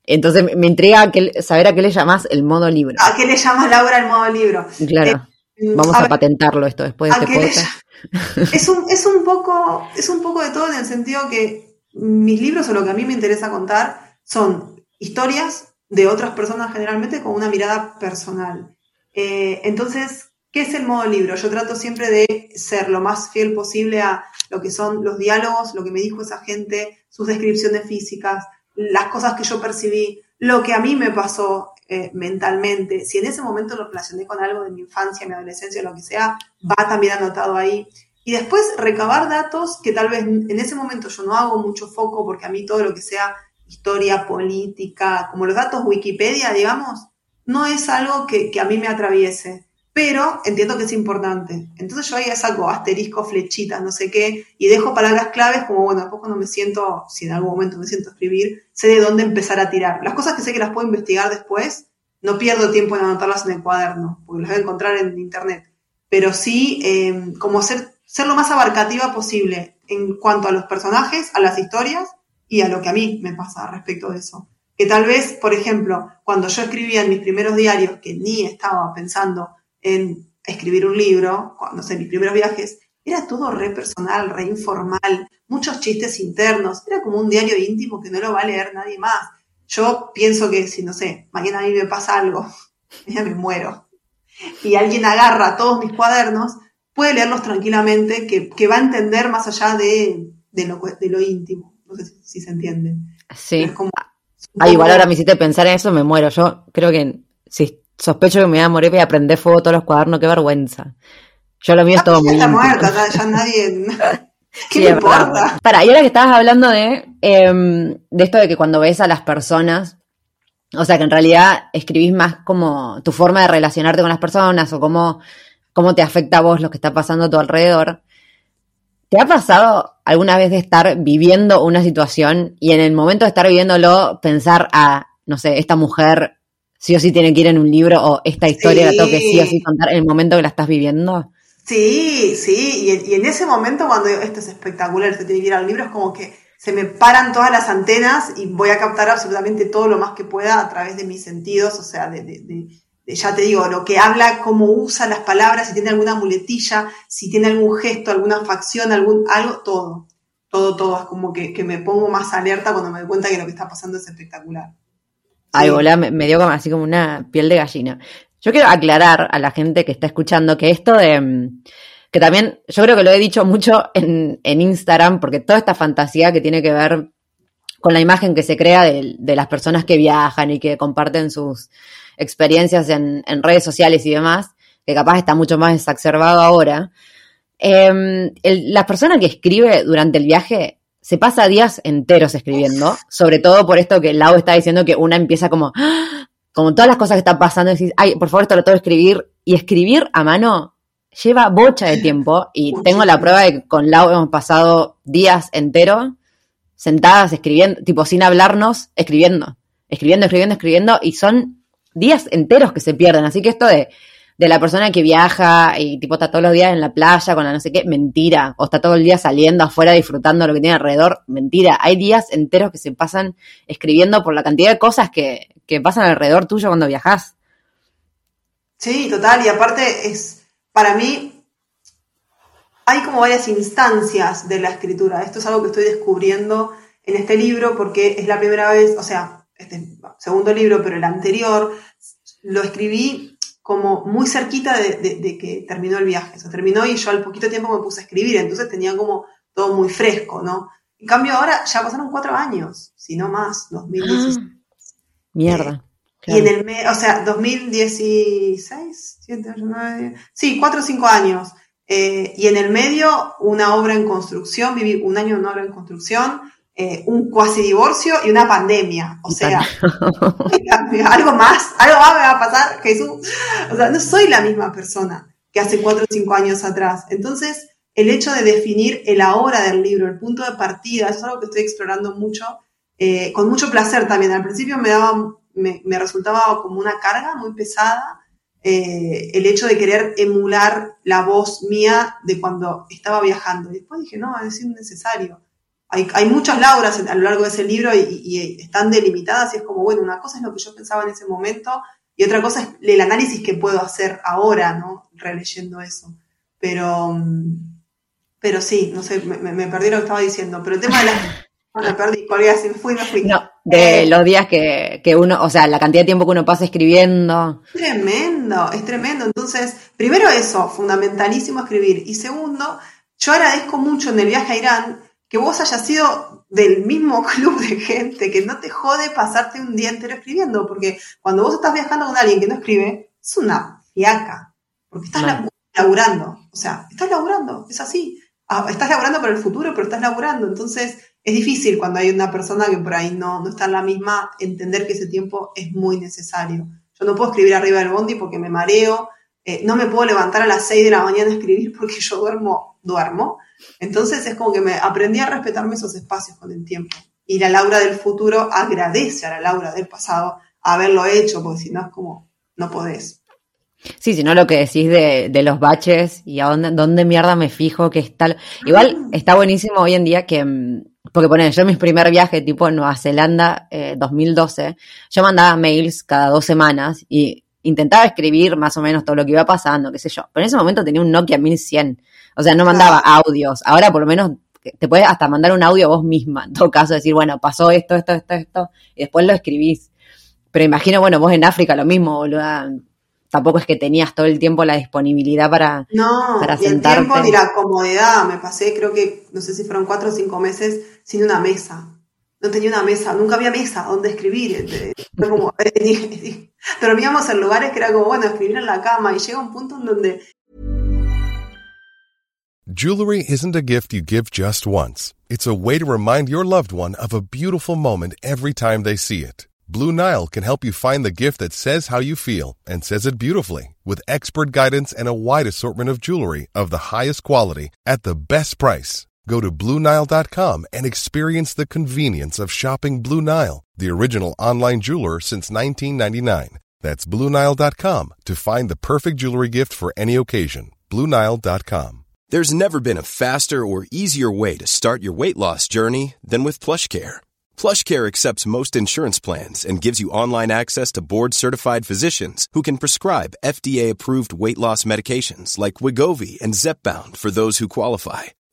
Entonces me- intriga que- saber a qué le llamas el modo libro. ¿A qué le llamas Laura el modo libro? Claro, Eh, vamos a a, ver, patentarlo esto después de ¿a este podcast. es un, es un poco, es un poco de todo en el sentido que mis libros o lo que a mí me interesa contar son historias de otras personas generalmente con una mirada personal. Eh, entonces, ¿qué es el modo libro? Yo trato siempre de ser lo más fiel posible a lo que son los diálogos, lo que me dijo esa gente, sus descripciones físicas, las cosas que yo percibí, lo que a mí me pasó eh, mentalmente. Si en ese momento lo relacioné con algo de mi infancia, mi adolescencia, lo que sea, va también anotado ahí. y después recabar datos que tal vez en ese momento yo no hago mucho foco porque a mí todo lo que sea historia, política, como los datos Wikipedia, digamos, no es algo que, a mí me atraviese, pero entiendo que es importante. Entonces yo ahí saco asterisco, flechitas, no sé qué, y dejo palabras claves como, bueno, después cuando me siento, si en algún momento me siento a escribir, sé de dónde empezar a tirar. Las cosas que sé que las puedo investigar después, no pierdo tiempo en anotarlas en el cuaderno, porque las voy a encontrar en internet. Pero sí, eh, como ser lo más abarcativa posible en cuanto a los personajes, a las historias y a lo que a mí me pasa respecto de eso. Que tal vez, por ejemplo, cuando yo escribía en mis primeros diarios, que ni estaba pensando en escribir un libro, cuando sé, mis primeros viajes, era todo re personal, re informal, muchos chistes internos, era como un diario íntimo que no lo va a leer nadie más. Yo pienso que si, no sé, mañana a mí me pasa algo, ya me muero, y alguien agarra todos mis cuadernos, puede leerlos tranquilamente, que, va a entender más allá de, lo, de lo íntimo. No sé si, se entiende. Sí. Ah, igual ahora me hiciste pensar en eso, me muero. Yo creo que si sospecho que me voy a morir, voy a prender fuego todos los cuadernos, qué vergüenza. Yo lo mío es todo muy. Está muerta, ya nadie. ¿Qué me importa? Para, y ahora que estabas hablando de, em, de esto de que cuando ves a las personas, o sea que en realidad escribís más como tu forma de relacionarte con las personas o cómo, cómo te afecta a vos lo que está pasando a tu alrededor. ¿Te ha pasado alguna vez de estar viviendo una situación y en el momento de estar viviéndolo pensar a, no sé, esta mujer sí o sí tiene que ir en un libro o esta historia la tengo que sí o sí contar en el momento que la estás viviendo? Sí, sí, y, en ese momento cuando esto es espectacular, esto tiene que ir al libro, es como que se me paran todas las antenas y voy a captar absolutamente todo lo más que pueda a través de mis sentidos, o sea, de ya te digo, lo que habla, cómo usa las palabras, si tiene alguna muletilla, si tiene algún gesto, alguna facción, algún, algo, todo. Todo, todo. Es como que, me pongo más alerta cuando me doy cuenta que lo que está pasando es espectacular. Ay, me, dio como así como una piel de gallina. Yo quiero aclarar a la gente que está escuchando que esto de mm, que también, yo creo que lo he dicho mucho en, Instagram, porque toda esta fantasía que tiene que ver con la imagen que se crea de, de las personas que viajan y que comparten sus, experiencias en, redes sociales y demás, que capaz está mucho más exacerbado ahora. Em, la persona que escribe durante el viaje se pasa días enteros escribiendo, sobre todo por esto que Lau está diciendo que una empieza como, ¡ah! como todas las cosas que están pasando, y decís, ay, por favor, esto lo tengo que escribir, y escribir a mano lleva bocha de tiempo, y tengo la prueba de que con Lau hemos pasado días enteros sentadas escribiendo, tipo sin hablarnos, escribiendo, escribiendo, escribiendo, escribiendo, y son días enteros que se pierden. Así que esto de, de la persona que viaja y tipo está todos los días en la playa con la no sé qué, mentira. O está todo el día saliendo afuera disfrutando lo que tiene alrededor, mentira. Hay días enteros que se pasan escribiendo por la cantidad de cosas que, que pasan alrededor tuyo cuando viajas. Sí, total. Y aparte es, para mí, hay como varias instancias de la escritura. Esto es algo que estoy descubriendo en este libro porque es la primera vez, o sea, este segundo libro, pero el anterior, lo escribí como muy cerquita de, que terminó el viaje. O terminó y yo al poquito tiempo me puse a escribir, entonces tenía como todo muy fresco, ¿no? En cambio ahora ya pasaron cuatro años, si no más, 2016. Ah, mierda. Y en el mes, o sea, 2016, 7, 8, 9, sí, cuatro o cinco años. Eh, y en el medio, una obra en construcción, viví un año en una obra en construcción, eh, un cuasi divorcio y una pandemia. O sea, algo más, algo más me va a pasar, Jesús. O sea, no soy la misma persona que hace cuatro o cinco años atrás. Entonces, el hecho de definir el ahora del libro, el punto de partida, es algo que estoy explorando mucho, eh, con mucho placer también. Al principio me daba, me, resultaba como una carga muy pesada. Eh, el hecho de querer emular la voz mía de cuando estaba viajando. Y después dije, no, es innecesario hay, muchas lauras a lo largo de ese libro y, están delimitadas y es como, bueno, una cosa es lo que yo pensaba en ese momento y otra cosa es el análisis que puedo hacer ahora, ¿no? Releyendo eso. Pero, pero sí, no sé, me, perdí lo que estaba diciendo, pero el tema de la... me perdí, si me fui, me fui. No, de eh, los días que, que, uno, o sea, la cantidad de tiempo que uno pasa escribiendo. Tremendo, es tremendo. Entonces, primero eso, fundamentalísimo escribir. Y segundo, yo agradezco mucho en el viaje a Irán que vos hayas sido del mismo club de gente que no te jode pasarte un día entero escribiendo, porque cuando vos estás viajando con alguien que no escribe, es una fiaca, porque estás laburando. O sea, estás laburando, es así. Ah, estás laburando para el futuro, pero estás laburando. Entonces, es difícil cuando hay una persona que por ahí no, no está en la misma, entender que ese tiempo es muy necesario. Yo no puedo escribir arriba del bondi porque me mareo, eh, no me puedo levantar a las 6 de la mañana a escribir porque yo duermo, duermo. Entonces es como que me aprendí a respetarme esos espacios con el tiempo. Y la Laura del futuro agradece a la Laura del pasado haberlo hecho, porque si no es como, no podés. Sí, si no lo que decís de, de los baches y a dónde, dónde mierda me fijo que está. Igual ah. está buenísimo hoy en día que, mm, porque ponen, yo en mi primer viaje tipo en Nueva Zelanda, eh, 2012, yo mandaba mails cada dos semanas y intentaba escribir más o menos todo lo que iba pasando, qué sé yo. Pero en ese momento tenía un Nokia 1100, o sea, no mandaba audios. Ahora por lo menos te puedes hasta mandar un audio vos misma, en todo caso, decir, bueno, pasó esto, esto, esto, esto, y después lo escribís. Pero imagino, bueno, vos en África lo mismo, boluda tampoco es que tenías todo el tiempo la disponibilidad para, no, para y el tiempo ni la comodidad. Me pasé, creo que, no sé si fueron cuatro o cinco meses sin una mesa. No tenía una mesa, nunca había mesa donde escribir. Como, dormíamos en lugares que era como, bueno, escribir en la cama y llega un punto en donde... Jewelry isn't a gift you give just once. It's a way to remind your loved one of a beautiful moment every time they see it. Blue Nile can help you find the gift that says how you feel and says it beautifully with expert guidance and a wide assortment of jewelry of the highest quality at the best price. Go to BlueNile.com and experience the convenience of shopping Blue Nile, the original online jeweler since 1999. That's BlueNile.com to find the perfect jewelry gift for any occasion. BlueNile.com. There's never been a faster or easier way to start your weight loss journey than with PlushCare PlushCare accepts most insurance plans and gives you online access to board-certified physicians who can prescribe FDA-approved weight loss medications like Wigovi and Zepbound for those who qualify.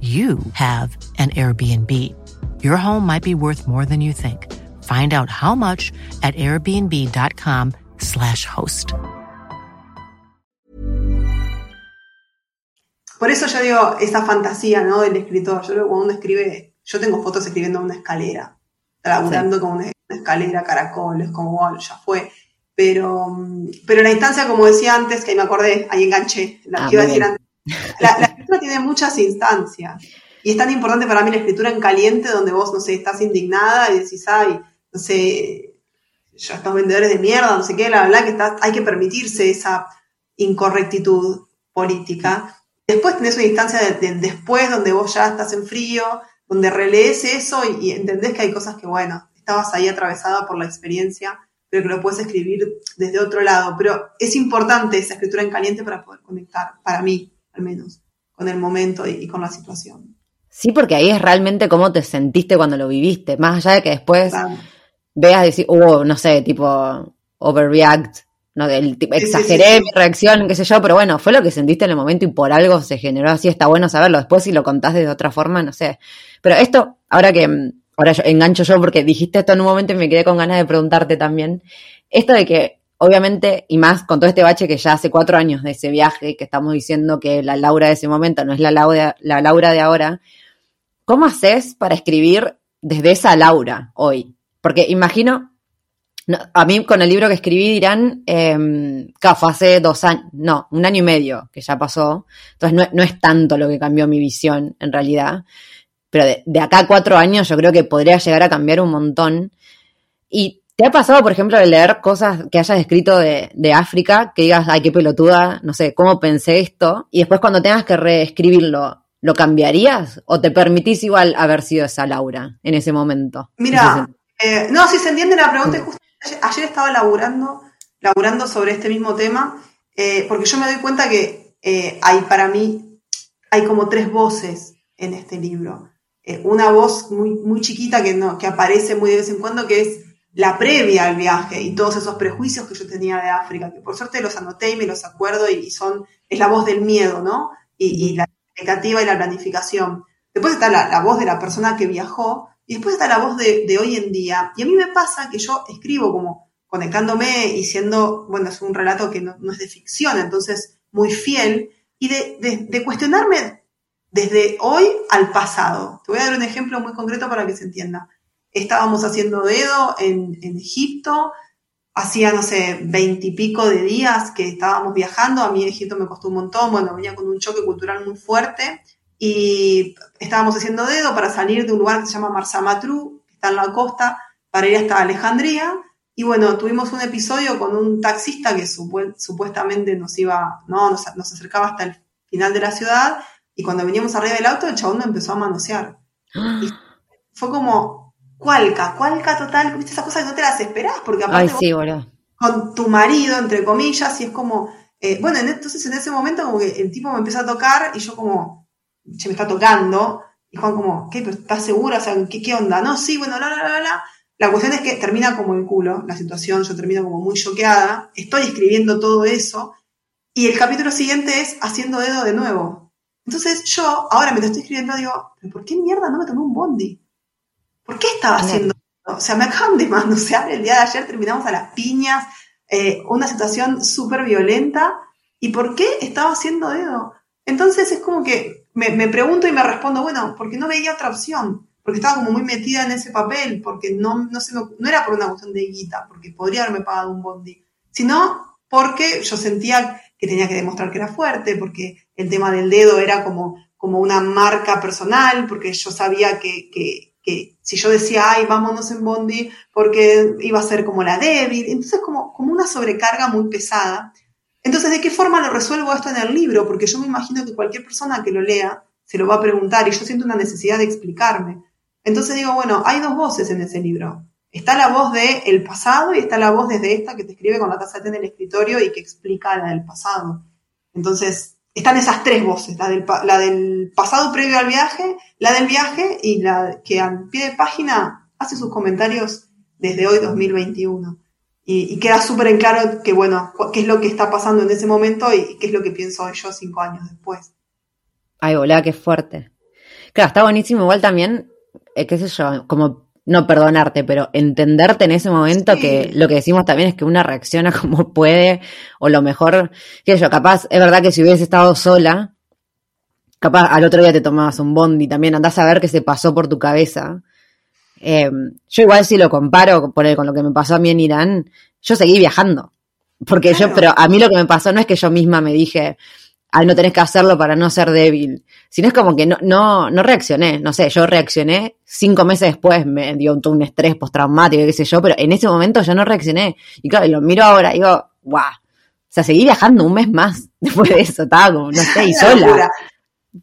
you have an Airbnb. Your home might be worth more than you think. Find out how much at airbnb.com/slash host. Por eso yo digo esa fantasía ¿no? del escritor. Yo cuando uno escribe, yo tengo fotos escribiendo una escalera, laburando sí. con una, escalera, caracoles, como wow, ya fue. Pero, pero la instancia, como decía antes, que ahí me acordé, ahí enganché, la ah, que iba a decir antes la, la, escritura tiene muchas instancias. Y es tan importante para mí la escritura en caliente, donde vos, no sé, estás indignada y decís, ay, no sé, ya estos vendedores de mierda, no sé qué, la verdad que está, hay que permitirse esa incorrectitud política. Después tenés una instancia del de después, donde vos ya estás en frío, donde relees eso y, y, entendés que hay cosas que, bueno, estabas ahí atravesada por la experiencia, pero que lo puedes escribir desde otro lado. Pero es importante esa escritura en caliente para poder conectar, para mí al menos, con el momento y, y con la situación. Sí, porque ahí es realmente cómo te sentiste cuando lo viviste, más allá de que después claro. veas decir, oh, no sé, tipo, overreact, no, tipo, exageré sí, sí, sí. mi reacción, qué sé yo, pero bueno, fue lo que sentiste en el momento y por algo se generó así, está bueno saberlo. Después si lo contás de otra forma, no sé. Pero esto, ahora que, ahora yo, engancho yo porque dijiste esto en un momento y me quedé con ganas de preguntarte también, esto de que obviamente, y más con todo este bache que ya hace cuatro años de ese viaje, que estamos diciendo que la Laura de ese momento no es la Laura, la Laura de ahora, ¿cómo haces para escribir desde esa Laura hoy? Porque imagino, a mí con el libro que escribí dirán, eh, fue hace dos años, no, un año y medio que ya pasó, entonces no, es tanto lo que cambió mi visión en realidad, pero de, acá a cuatro años yo creo que podría llegar a cambiar un montón. Y ¿te ha pasado, por ejemplo, de leer cosas que hayas escrito de, de África, que digas, ay, qué pelotuda, no sé, cómo pensé esto, y después cuando tengas que reescribirlo, ¿lo cambiarías o te permitís igual haber sido esa Laura en ese momento? Mira, eh, no, si se entiende la pregunta, justo ayer estaba laburando, laburando sobre este mismo tema, eh, porque yo me doy cuenta que eh, hay para mí, hay como tres voces en este libro. una voz muy, muy chiquita que, no, que aparece muy de vez en cuando, que es la previa al viaje y todos esos prejuicios que yo tenía de África, que por suerte los anoté y me los acuerdo y, son, es la voz del miedo, ¿no? Y, la expectativa y la planificación. Después está la, la, voz de la persona que viajó y después está la voz de, hoy en día. Y a mí me pasa que yo escribo como conectándome y siendo, bueno, es un relato que no, es de ficción, entonces muy fiel, y de, cuestionarme desde hoy al pasado. Te voy a dar un ejemplo muy concreto para que se entienda. Estábamos haciendo dedo en, en Egipto, hacía, no sé, veintipico de días que estábamos viajando, a mí Egipto me costó un montón, bueno, venía con un choque cultural muy fuerte, y estábamos haciendo dedo para salir de un lugar que se llama Marsamatru, que está en la costa, para ir hasta Alejandría. Y bueno, tuvimos un episodio con un taxista que supuestamente nos iba, no, nos, acercaba hasta el final de la ciudad. Y cuando veníamos arriba del auto, el chabón me empezó a manosear. Y fue como, cualca, cualca total, viste esas cosas que no te las esperás, porque aparte con tu marido, entre comillas, y es como, eh, bueno, entonces en ese momento como que el tipo me empezó a tocar y yo como, se me está tocando. Y Juan como, ¿qué? ¿Pero estás segura? O sea, ¿qué, qué onda? No, sí, bueno, la, la, la, la. La cuestión es que termina como el culo la situación, yo termino como muy choqueada, estoy escribiendo todo eso, y el capítulo siguiente es haciendo dedo de nuevo. Entonces yo, ahora me lo estoy escribiendo, digo, ¿pero por qué mierda no me tomé un bondi? ¿Por qué estaba haciendo dedo? O sea, me acaban de manosear el día de ayer, terminamos a las piñas, eh, una situación súper violenta, ¿y por qué estaba haciendo dedo? Entonces es como que me, pregunto y me respondo, bueno, porque no veía otra opción, porque estaba como muy metida en ese papel, porque no, no, no era por una cuestión de guita, porque podría haberme pagado un bondi, sino porque yo sentía que tenía que demostrar que era fuerte, porque el tema del dedo era como, como una marca personal, porque yo sabía que, que, si yo decía, ay, vámonos en bondi, porque iba a ser como la débil, entonces como, como una sobrecarga muy pesada. Entonces, ¿de qué forma lo resuelvo esto en el libro? Porque yo me imagino que cualquier persona que lo lea se lo va a preguntar y yo siento una necesidad de explicarme. Entonces digo, bueno, hay dos voces en ese libro. Está la voz del el pasado y está la voz desde esta que te escribe con la taza en el escritorio y que explica la del pasado. Entonces, están esas tres voces, la del, la del pasado previo al viaje, la del viaje y la que al pie de página hace sus comentarios desde hoy 2021 y, queda súper en claro que, bueno, qué es lo que está pasando en ese momento y qué es lo que pienso yo cinco años después. Ay, hola, qué fuerte. Claro, está buenísimo igual también, eh, qué sé yo, como no perdonarte, pero entenderte en ese momento que lo que decimos también es que una reacciona como puede, o lo mejor, qué sé yo, capaz, es verdad que si hubieses estado sola, capaz al otro día te tomabas un bondi también, andás a ver qué se pasó por tu cabeza. Eh, yo igual si lo comparo con lo que me pasó a mí en Irán, yo seguí viajando. Porque yo, pero a mí lo que me pasó no es que yo misma me dije, ay, no tenés que hacerlo para no ser débil, sino es como que no, no, no reaccioné, no sé, yo reaccioné cinco meses después, me dio un, un estrés postraumático, qué sé yo, pero en ese momento yo no reaccioné. Y claro, lo miro ahora y digo, guau, o sea, seguí viajando un mes más después de eso, estaba como, no sé, y sola.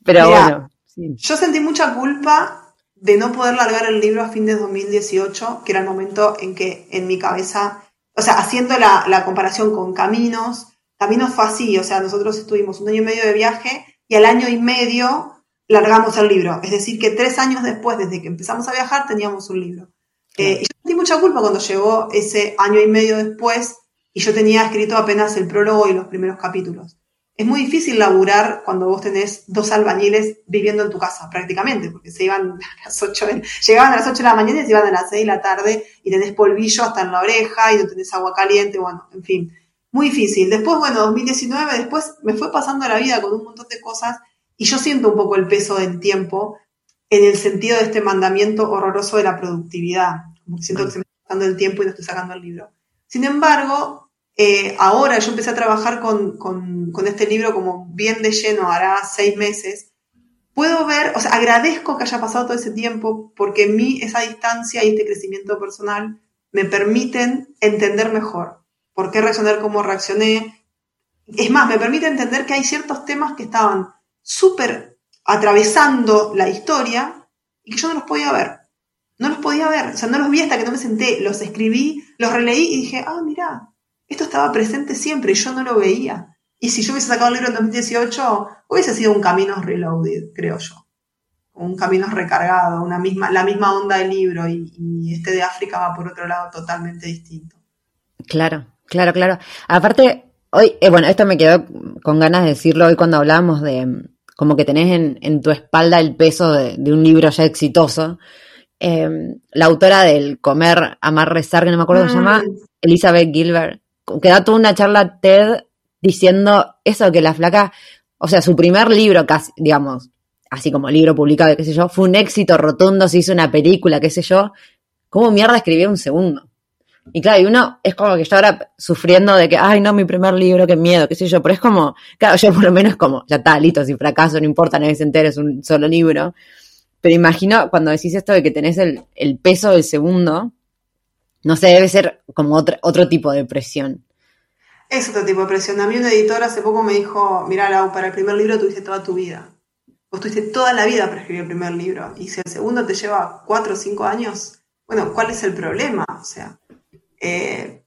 Pero bueno. Yo sentí mucha culpa de no poder largar el libro a fin de 2018, que era el momento en que en mi cabeza, o sea, haciendo la, comparación con Caminos, Caminos fue así, o sea, nosotros estuvimos un año y medio de viaje y al año y medio largamos el libro. Es decir, que tres años después, desde que empezamos a viajar, teníamos un libro. Eh, y yo sentí mucha culpa cuando llegó ese año y medio después y yo tenía escrito apenas el prólogo y los primeros capítulos es muy difícil laburar cuando vos tenés dos albañiles viviendo en tu casa, prácticamente, porque se iban a las 8, llegaban a las 8 de la mañana y se iban a las 6 de la tarde y tenés polvillo hasta en la oreja y no tenés agua caliente, bueno, en fin, muy difícil. Después, bueno, 2019, después me fue pasando la vida con un montón de cosas y yo siento un poco el peso del tiempo en el sentido de este mandamiento horroroso de la productividad, como siento que se me está pasando el tiempo y no estoy sacando el libro. Sin embargo, eh, ahora yo empecé a trabajar con, con, con, este libro como bien de lleno, hará seis meses. Puedo ver, o sea, agradezco que haya pasado todo ese tiempo porque en mí esa distancia y este crecimiento personal me permiten entender mejor por qué reaccionar como reaccioné. Es más, me permite entender que hay ciertos temas que estaban súper atravesando la historia y que yo no los podía ver. No los podía ver, o sea, no los vi hasta que no me senté, los escribí, los releí y dije, ah, mira, esto estaba presente siempre y yo no lo veía. Y si yo hubiese sacado el libro en 2018, hubiese sido un camino reloaded, creo yo. Un camino recargado, una misma, la misma onda del libro y este de África va por otro lado totalmente distinto. Claro, claro, claro. Aparte, hoy, eh, bueno, esto me quedó con ganas de decirlo hoy cuando hablábamos de como que tenés en, en tu espalda el peso de, de un libro ya exitoso. Eh, la autora del Comer, Amar, Rezar, que no me acuerdo cómo se llama, Elizabeth Gilbert, que da toda una charla TED diciendo eso, que la flaca, o sea, su primer libro, casi, digamos, así como libro publicado, qué sé yo, fue un éxito rotundo, se hizo una película, qué sé yo. ¿Cómo mierda escribía un segundo? Y claro, y uno es como que yo ahora sufriendo de que, ay, no, mi primer libro, qué miedo, qué sé yo, pero es como, claro, yo por lo menos como, ya está, listo, si fracaso, no importa, nadie se entera, es un solo libro. Pero imagino cuando decís esto de que tenés el, el peso del segundo, no sé, debe ser como otro, otro tipo de presión. Es otro tipo de presión. A mí un editor hace poco me dijo, mira, Lau, para el primer libro tuviste toda tu vida. Vos tuviste toda la vida para escribir el primer libro. Y si el segundo te lleva cuatro o cinco años, bueno, ¿cuál es el problema? O sea, eh,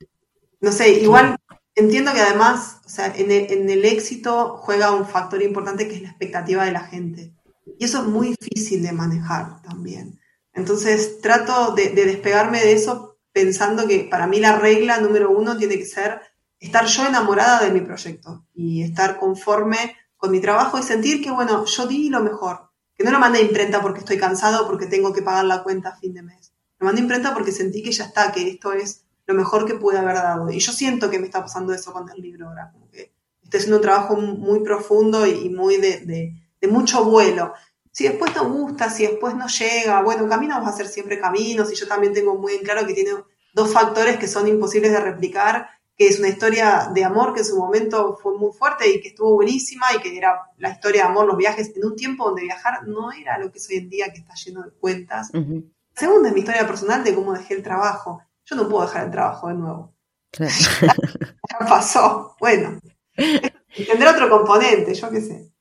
no sé, igual entiendo que además, o sea, en el, éxito juega un factor importante que es la expectativa de la gente. Y eso es muy difícil de manejar también. Entonces trato de, de despegarme de eso pensando que para mí la regla número uno tiene que ser estar yo enamorada de mi proyecto y estar conforme con mi trabajo y sentir que, bueno, yo di lo mejor. Que no lo mandé a imprenta porque estoy cansado porque tengo que pagar la cuenta a fin de mes. Lo mandé a imprenta porque sentí que ya está, que esto es lo mejor que pude haber dado. Y yo siento que me está pasando eso con el libro ahora, como que estoy haciendo un trabajo muy profundo y muy de, de, de mucho vuelo. Si después no gusta, si después no llega, bueno, caminos va a ser siempre caminos y yo también tengo muy en claro que tiene dos factores que son imposibles de replicar, que es una historia de amor que en su momento fue muy fuerte y que estuvo buenísima y que era la historia de amor, los viajes, en un tiempo donde viajar no era lo que es hoy en día que está lleno de cuentas. Uh -huh. Segunda es mi historia personal de cómo dejé el trabajo. Yo no puedo dejar el trabajo de nuevo. Claro. ya pasó. Bueno, tendrá otro componente, yo qué sé.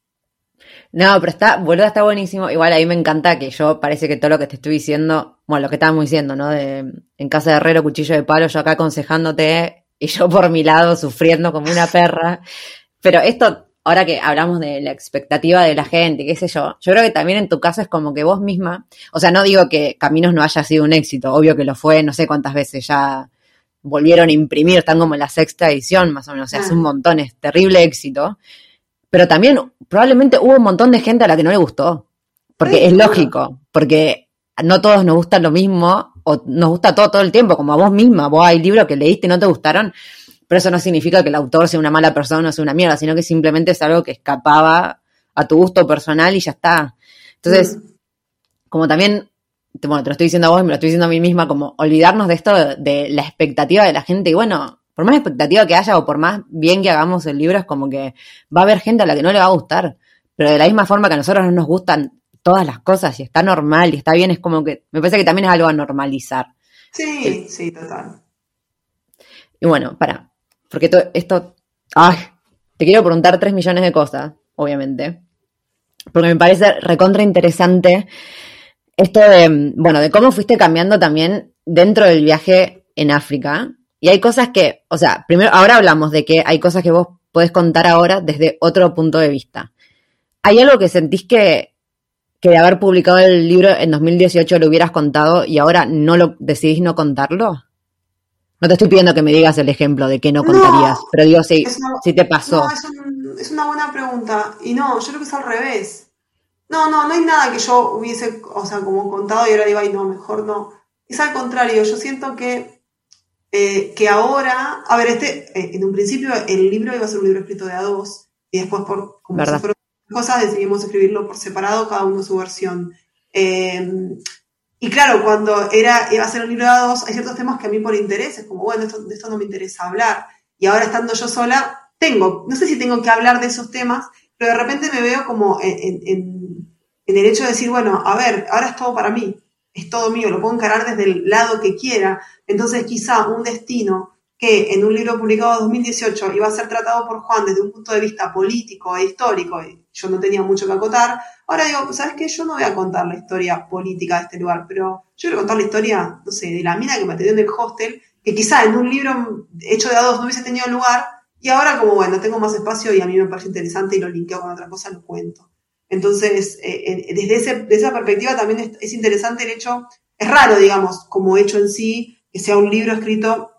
No, pero está, boludo, está buenísimo. Igual ahí me encanta que yo parece que todo lo que te estoy diciendo, bueno, lo que estábamos diciendo, ¿no? De, en casa de herrero, cuchillo de palo, yo acá aconsejándote y yo por mi lado sufriendo como una perra. Pero esto, ahora que hablamos de la expectativa de la gente, qué sé yo, yo creo que también en tu caso es como que vos misma, o sea, no digo que Caminos no haya sido un éxito, obvio que lo fue, no sé cuántas veces ya volvieron a imprimir, están como en la sexta edición más o menos, o sea, es un montón, es terrible éxito. Pero también probablemente hubo un montón de gente a la que no le gustó. Porque es lógico, porque no todos nos gustan lo mismo, o nos gusta todo todo el tiempo, como a vos misma, vos hay libros que leíste y no te gustaron, pero eso no significa que el autor sea una mala persona o sea una mierda, sino que simplemente es algo que escapaba a tu gusto personal y ya está. Entonces, mm. como también, bueno, te lo estoy diciendo a vos y me lo estoy diciendo a mí misma, como olvidarnos de esto, de, la expectativa de la gente y bueno, por más expectativa que haya o por más bien que hagamos el libro, es como que va a haber gente a la que no le va a gustar. Pero de la misma forma que a nosotros no nos gustan todas las cosas y está normal y está bien, es como que me parece que también es algo a normalizar. Sí, sí, sí total. Y bueno, para, porque to, esto, ay, te quiero preguntar tres millones de cosas, obviamente, porque me parece recontra interesante esto de, bueno, de cómo fuiste cambiando también dentro del viaje en África, y hay cosas que, o sea, primero, ahora hablamos de que hay cosas que vos podés contar ahora desde otro punto de vista. ¿Hay algo que sentís que, que de haber publicado el libro en 2018 lo hubieras contado y ahora no lo decidís no contarlo? No te estoy pidiendo que me digas el ejemplo de que no contarías, no, pero digo, si, una, si te pasó. No, es, un, es, una buena pregunta. Y no, yo creo que es al revés. No, no, no hay nada que yo hubiese, o sea, como contado y ahora digo, ay, no, mejor no. Es al contrario, yo siento que eh, que ahora, a ver, este, eh, en un principio el libro iba a ser un libro escrito de a dos, y después por como se fueron cosas decidimos escribirlo por separado, cada uno su versión. Eh, Y claro, cuando era, iba a ser un libro de dos, hay ciertos temas que a mí por interés, es como, bueno, esto, de esto no me interesa hablar. Y ahora estando yo sola, tengo, no sé si tengo que hablar de esos temas, pero de repente me veo como en, en, en el hecho de decir, bueno, a ver, ahora es todo para mí, es todo mío, lo puedo encarar desde el lado que quiera. Entonces quizá un destino que en un libro publicado en 2018 iba a ser tratado por Juan desde un punto de vista político e histórico, y yo no tenía mucho que acotar, ahora digo, ¿sabes qué? Yo no voy a contar la historia política de este lugar, pero yo quiero contar la historia, no sé, de la mina que me atendió en el hostel, que quizá en un libro hecho de a dos no hubiese tenido lugar, y ahora como, bueno, tengo más espacio y a mí me parece interesante y lo linkeo con otra cosa, lo cuento. Entonces, eh, desde, ese, esa perspectiva también es, es interesante el hecho, es raro, digamos, como hecho en sí, que sea un libro escrito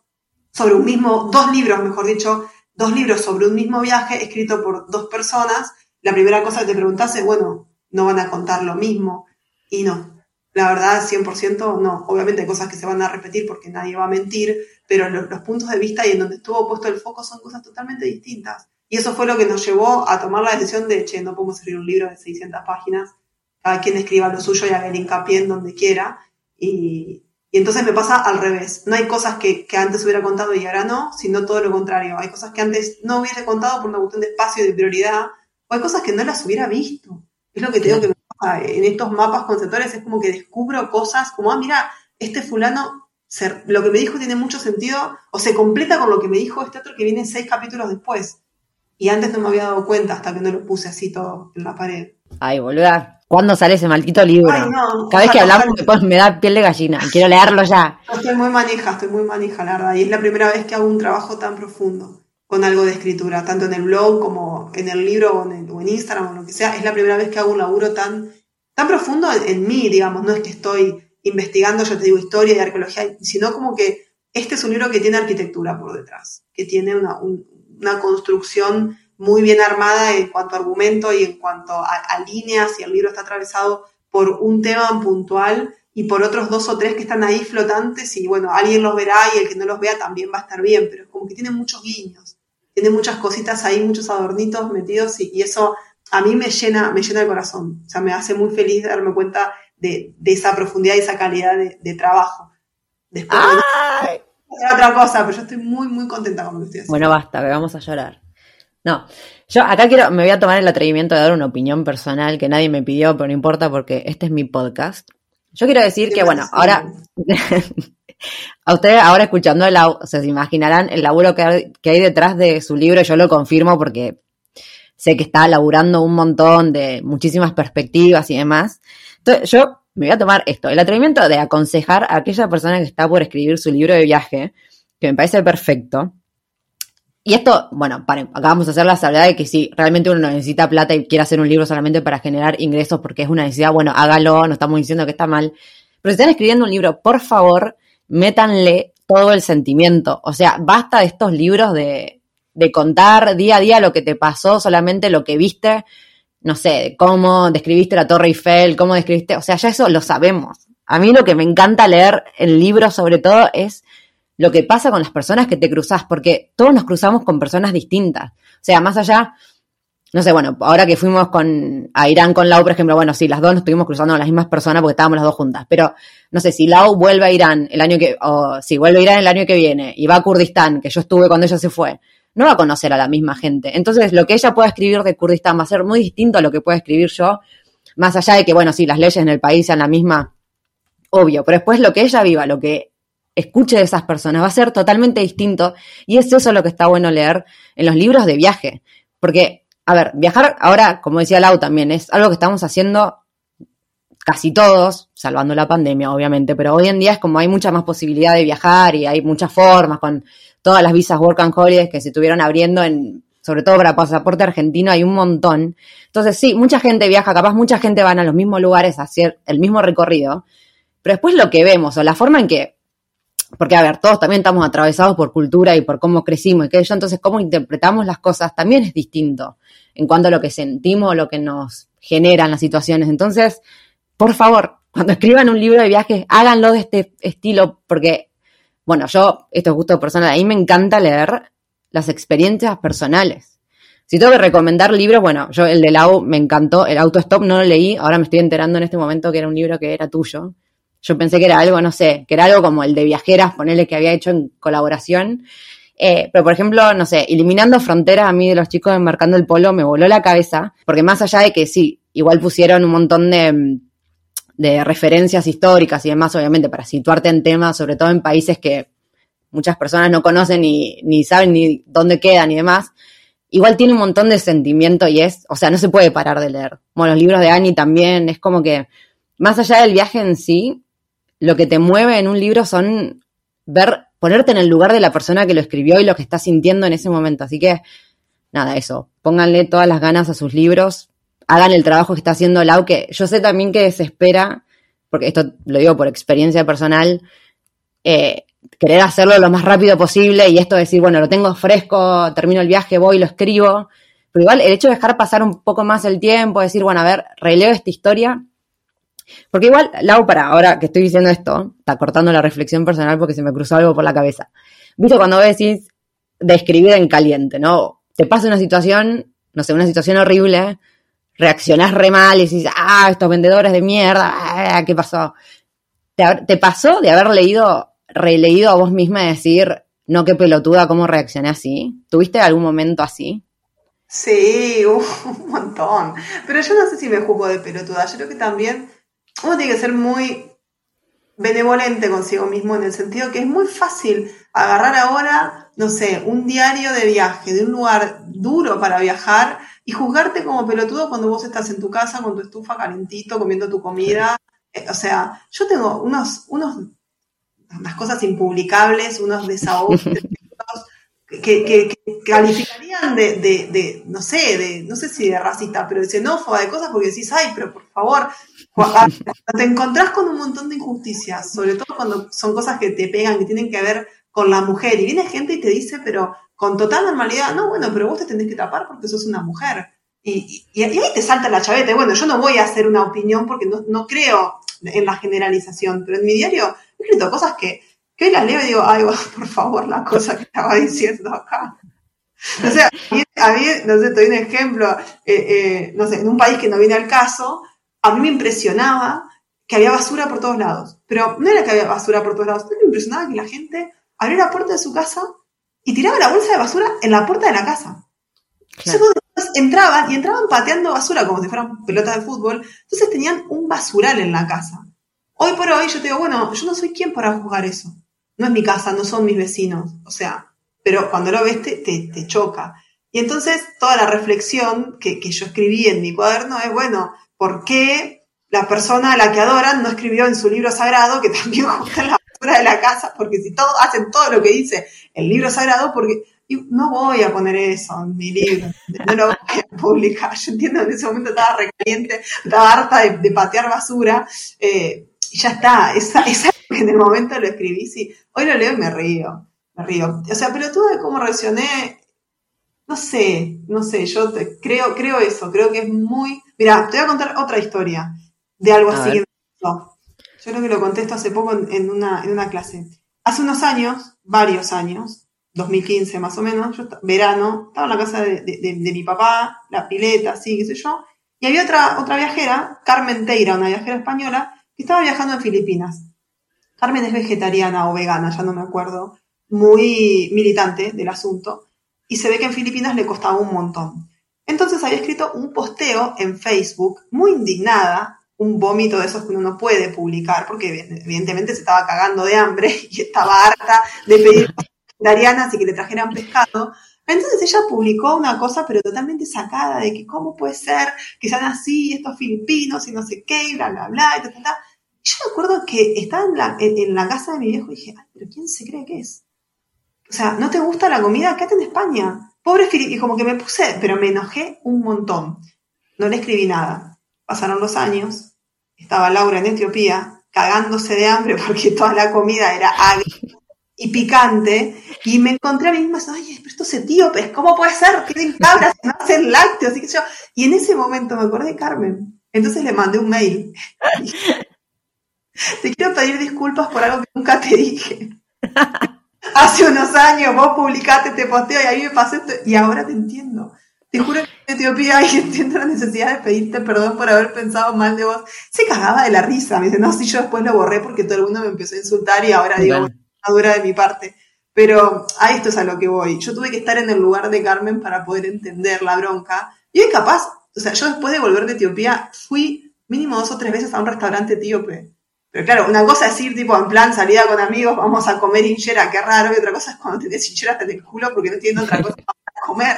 sobre un mismo, dos libros, mejor dicho, dos libros sobre un mismo viaje escrito por dos personas, la primera cosa que te preguntase, bueno, no van a contar lo mismo. Y no, la verdad, 100% no. Obviamente hay cosas que se van a repetir porque nadie va a mentir, pero los, los puntos de vista y en donde estuvo puesto el foco son cosas totalmente distintas. Y eso fue lo que nos llevó a tomar la decisión de, che, no podemos escribir un libro de 600 páginas, cada quien escriba lo suyo y haga el hincapié en donde quiera. Y, y entonces me pasa al revés. No hay cosas que, que, antes hubiera contado y ahora no, sino todo lo contrario. Hay cosas que antes no hubiese contado por una cuestión de espacio y de prioridad, o hay cosas que no las hubiera visto. Es lo que te digo que me en estos mapas conceptuales, es como que descubro cosas como, ah, mira, este fulano, lo que me dijo tiene mucho sentido, o se completa con lo que me dijo este otro que viene seis capítulos después. Y antes no me había dado cuenta hasta que no lo puse así todo en la pared. Ay, boluda. ¿Cuándo sale ese maldito libro? Ay, no. Cada vez que hablamos después me da piel de gallina. Quiero leerlo ya. Estoy muy manija, estoy muy manija, la verdad. Y es la primera vez que hago un trabajo tan profundo con algo de escritura, tanto en el blog como en el libro o en, el, o en Instagram o lo que sea. Es la primera vez que hago un laburo tan, tan profundo en, en mí, digamos. No es que estoy investigando, yo te digo, historia y arqueología, sino como que este es un libro que tiene arquitectura por detrás, que tiene una, un, una construcción muy bien armada en cuanto a argumento y en cuanto a, a, líneas y el libro está atravesado por un tema puntual y por otros dos o tres que están ahí flotantes y bueno, alguien los verá y el que no los vea también va a estar bien, pero es como que tiene muchos guiños, tiene muchas cositas ahí, muchos adornitos metidos y, y eso a mí me llena, me llena el corazón, o sea, me hace muy feliz darme cuenta de, de esa profundidad y esa calidad de, de trabajo. Después otra cosa, pero yo estoy muy, muy contenta con lo que estoy haciendo. Bueno, basta, que vamos a llorar. No, yo acá quiero, me voy a tomar el atrevimiento de dar una opinión personal que nadie me pidió, pero no importa porque este es mi podcast. Yo quiero decir que, bueno, ahora, a ustedes ahora escuchando el o sea, se imaginarán el laburo que hay, que hay detrás de su libro, yo lo confirmo porque sé que está laburando un montón de muchísimas perspectivas y demás. Entonces, yo me voy a tomar esto, el atrevimiento de aconsejar a aquella persona que está por escribir su libro de viaje, que me parece perfecto, y esto, bueno, para, acá vamos a hacer la salvedad de que si realmente uno necesita plata y quiere hacer un libro solamente para generar ingresos porque es una necesidad, bueno, hágalo, no estamos diciendo que está mal. Pero si están escribiendo un libro, por favor, métanle todo el sentimiento. O sea, basta de estos libros de, de contar día a día lo que te pasó, solamente lo que viste, no sé, cómo describiste la Torre Eiffel, cómo describiste, o sea, ya eso lo sabemos. A mí lo que me encanta leer en libros sobre todo es lo que pasa con las personas que te cruzas, porque todos nos cruzamos con personas distintas. O sea, más allá, no sé, bueno, ahora que fuimos con, a Irán con Lau, por ejemplo, bueno, sí, las dos nos estuvimos cruzando con las mismas personas porque estábamos las dos juntas, pero no sé, si Lau vuelve a Irán el año que, o si vuelve a Irán el año que viene y va a Kurdistán, que yo estuve cuando ella se fue, no va a conocer a la misma gente. Entonces, lo que ella pueda escribir de Kurdistán va a ser muy distinto a lo que pueda escribir yo, más allá de que, bueno, sí, las leyes en el país sean la misma, obvio, pero después lo que ella viva, lo que escuche de esas personas, va a ser totalmente distinto y es eso lo que está bueno leer en los libros de viaje, porque, a ver, viajar ahora, como decía Lau también, es algo que estamos haciendo casi todos, salvando la pandemia, obviamente, pero hoy en día es como hay mucha más posibilidad de viajar y hay muchas formas con todas las visas Work and Holidays que se estuvieron abriendo en sobre todo para pasaporte argentino hay un montón. Entonces, sí, mucha gente viaja, capaz mucha gente van a los mismos lugares a hacer el mismo recorrido, pero después lo que vemos o la forma en que porque a ver, todos también estamos atravesados por cultura y por cómo crecimos y aquello, entonces cómo interpretamos las cosas también es distinto en cuanto a lo que sentimos, lo que nos generan las situaciones. Entonces, por favor, cuando escriban un libro de viajes, háganlo de este estilo, porque, bueno, yo, esto es gusto personal, a mí me encanta leer las experiencias personales. Si tengo que recomendar libros, bueno, yo el de Lau me encantó, el Autostop no lo leí, ahora me estoy enterando en este momento que era un libro que era tuyo, Yo pensé que era algo, no sé, que era algo como el de viajeras, ponerle que había hecho en colaboración. Eh, pero, por ejemplo, no sé, eliminando fronteras a mí de los chicos enmarcando el polo me voló la cabeza, porque más allá de que sí, igual pusieron un montón de, de referencias históricas y demás, obviamente, para situarte en temas, sobre todo en países que muchas personas no conocen ni, ni saben ni dónde quedan y demás, igual tiene un montón de sentimiento y es, o sea, no se puede parar de leer. Bueno, los libros de Annie también, es como que, más allá del viaje en sí, lo que te mueve en un libro son ver, ponerte en el lugar de la persona que lo escribió y lo que está sintiendo en ese momento. Así que, nada, eso, pónganle todas las ganas a sus libros, hagan el trabajo que está haciendo Lau, que yo sé también que desespera, porque esto lo digo por experiencia personal, eh, querer hacerlo lo más rápido posible y esto de decir, bueno, lo tengo fresco, termino el viaje, voy, lo escribo. Pero igual el hecho de dejar pasar un poco más el tiempo, decir, bueno, a ver, releo esta historia. Porque igual, Lau, para ahora que estoy diciendo esto, está cortando la reflexión personal porque se me cruzó algo por la cabeza. Viste cuando decís de escribir en caliente, ¿no? Te pasa una situación, no sé, una situación horrible, reaccionás re mal y decís, ah, estos vendedores de mierda, ah, ¿qué pasó? ¿Te, ¿Te pasó de haber leído releído a vos misma y decir, no, qué pelotuda, cómo reaccioné así? ¿Tuviste algún momento así? Sí, un montón. Pero yo no sé si me juzgo de pelotuda. Yo creo que también uno tiene que ser muy benevolente consigo mismo en el sentido que es muy fácil agarrar ahora, no sé, un diario de viaje de un lugar duro para viajar y juzgarte como pelotudo cuando vos estás en tu casa con tu estufa calentito, comiendo tu comida. Eh, o sea, yo tengo unos, unos unas cosas impublicables, unos desahogos que, que, calificarían de, de, no sé, de, no sé si de racista, pero de xenófoba, de cosas, porque decís, ay, pero por favor, te encontrás con un montón de injusticias, sobre todo cuando son cosas que te pegan, que tienen que ver con la mujer, y viene gente y te dice, pero con total normalidad, no, bueno, pero vos te tenés que tapar porque sos una mujer. Y, y, ahí te salta la chaveta. Bueno, yo no voy a hacer una opinión porque no, no creo en la generalización, pero en mi diario he escrito cosas que, que hoy las leo y digo, ay, por favor, la cosa que estaba diciendo acá. O sea, a mí, no sé, te doy un ejemplo, eh, eh, no sé, en un país que no viene al caso, a mí me impresionaba que había basura por todos lados. Pero no era que había basura por todos lados, me impresionaba que la gente abriera la puerta de su casa y tiraba la bolsa de basura en la puerta de la casa. Entonces, entraban y entraban pateando basura como si fueran pelotas de fútbol. Entonces tenían un basural en la casa. Hoy por hoy yo te digo, bueno, yo no soy quien para juzgar eso. No es mi casa, no son mis vecinos. O sea, pero cuando lo ves te, te, choca. Y entonces toda la reflexión que, que, yo escribí en mi cuaderno es, bueno, ¿por qué la persona a la que adoran no escribió en su libro sagrado que también juzga la basura de la casa? Porque si todos hacen todo lo que dice el libro sagrado, porque no voy a poner eso en mi libro, no lo voy a publicar. Yo entiendo que en ese momento estaba recaliente, estaba harta de, patear basura. Eh, y ya está, esa, esa que en el momento lo escribí, sí, hoy lo leo y me río, me río. O sea, pero tú de cómo reaccioné, no sé, no sé, yo creo, creo eso, creo que es muy... Mira, te voy a contar otra historia de algo así que me pasó. Yo creo que lo contesto hace poco en, una, en una clase. Hace unos años, varios años, 2015 más o menos, yo verano, estaba en la casa de, de, mi papá, la pileta, así, qué sé yo, y había otra, otra viajera, Carmen Teira, una viajera española, estaba viajando en Filipinas. Carmen es vegetariana o vegana, ya no me acuerdo, muy militante del asunto, y se ve que en Filipinas le costaba un montón. Entonces había escrito un posteo en Facebook, muy indignada, un vómito de esos que uno no puede publicar, porque evidentemente se estaba cagando de hambre y estaba harta de pedir vegetarianas y que le trajeran pescado. Entonces ella publicó una cosa, pero totalmente sacada de que cómo puede ser que sean así estos filipinos y no sé qué, y bla, bla, bla, y yo me acuerdo que estaba en la, en, la casa de mi viejo y dije, ay, pero ¿quién se cree que es? O sea, ¿no te gusta la comida? Quédate en España. Pobre Filipe, y como que me puse, pero me enojé un montón. No le escribí nada. Pasaron los años, estaba Laura en Etiopía, cagándose de hambre porque toda la comida era agria y picante, y me encontré a mí misma, ay, pero estos etíopes, ¿cómo puede ser? Tienen cabras, no hacen lácteos, y yo. Y en ese momento me acordé de Carmen. Entonces le mandé un mail. Te quiero pedir disculpas por algo que nunca te dije. Hace unos años vos publicaste este posteo y a mí me pasó esto y ahora te entiendo. Te juro que en Etiopía y entiendo la necesidad de pedirte perdón por haber pensado mal de vos. Se cagaba de la risa. Me dice, no, si yo después lo borré porque todo el mundo me empezó a insultar y ahora digo, una dura de mi parte. Pero a esto es a lo que voy. Yo tuve que estar en el lugar de Carmen para poder entender la bronca. Y hoy capaz, o sea, yo después de volver de Etiopía fui mínimo dos o tres veces a un restaurante etíope. Pero claro, una cosa es ir tipo en plan salida con amigos, vamos a comer hinchera, qué raro, y otra cosa es cuando tenés hinchera hasta el culo porque no tiene otra cosa para comer.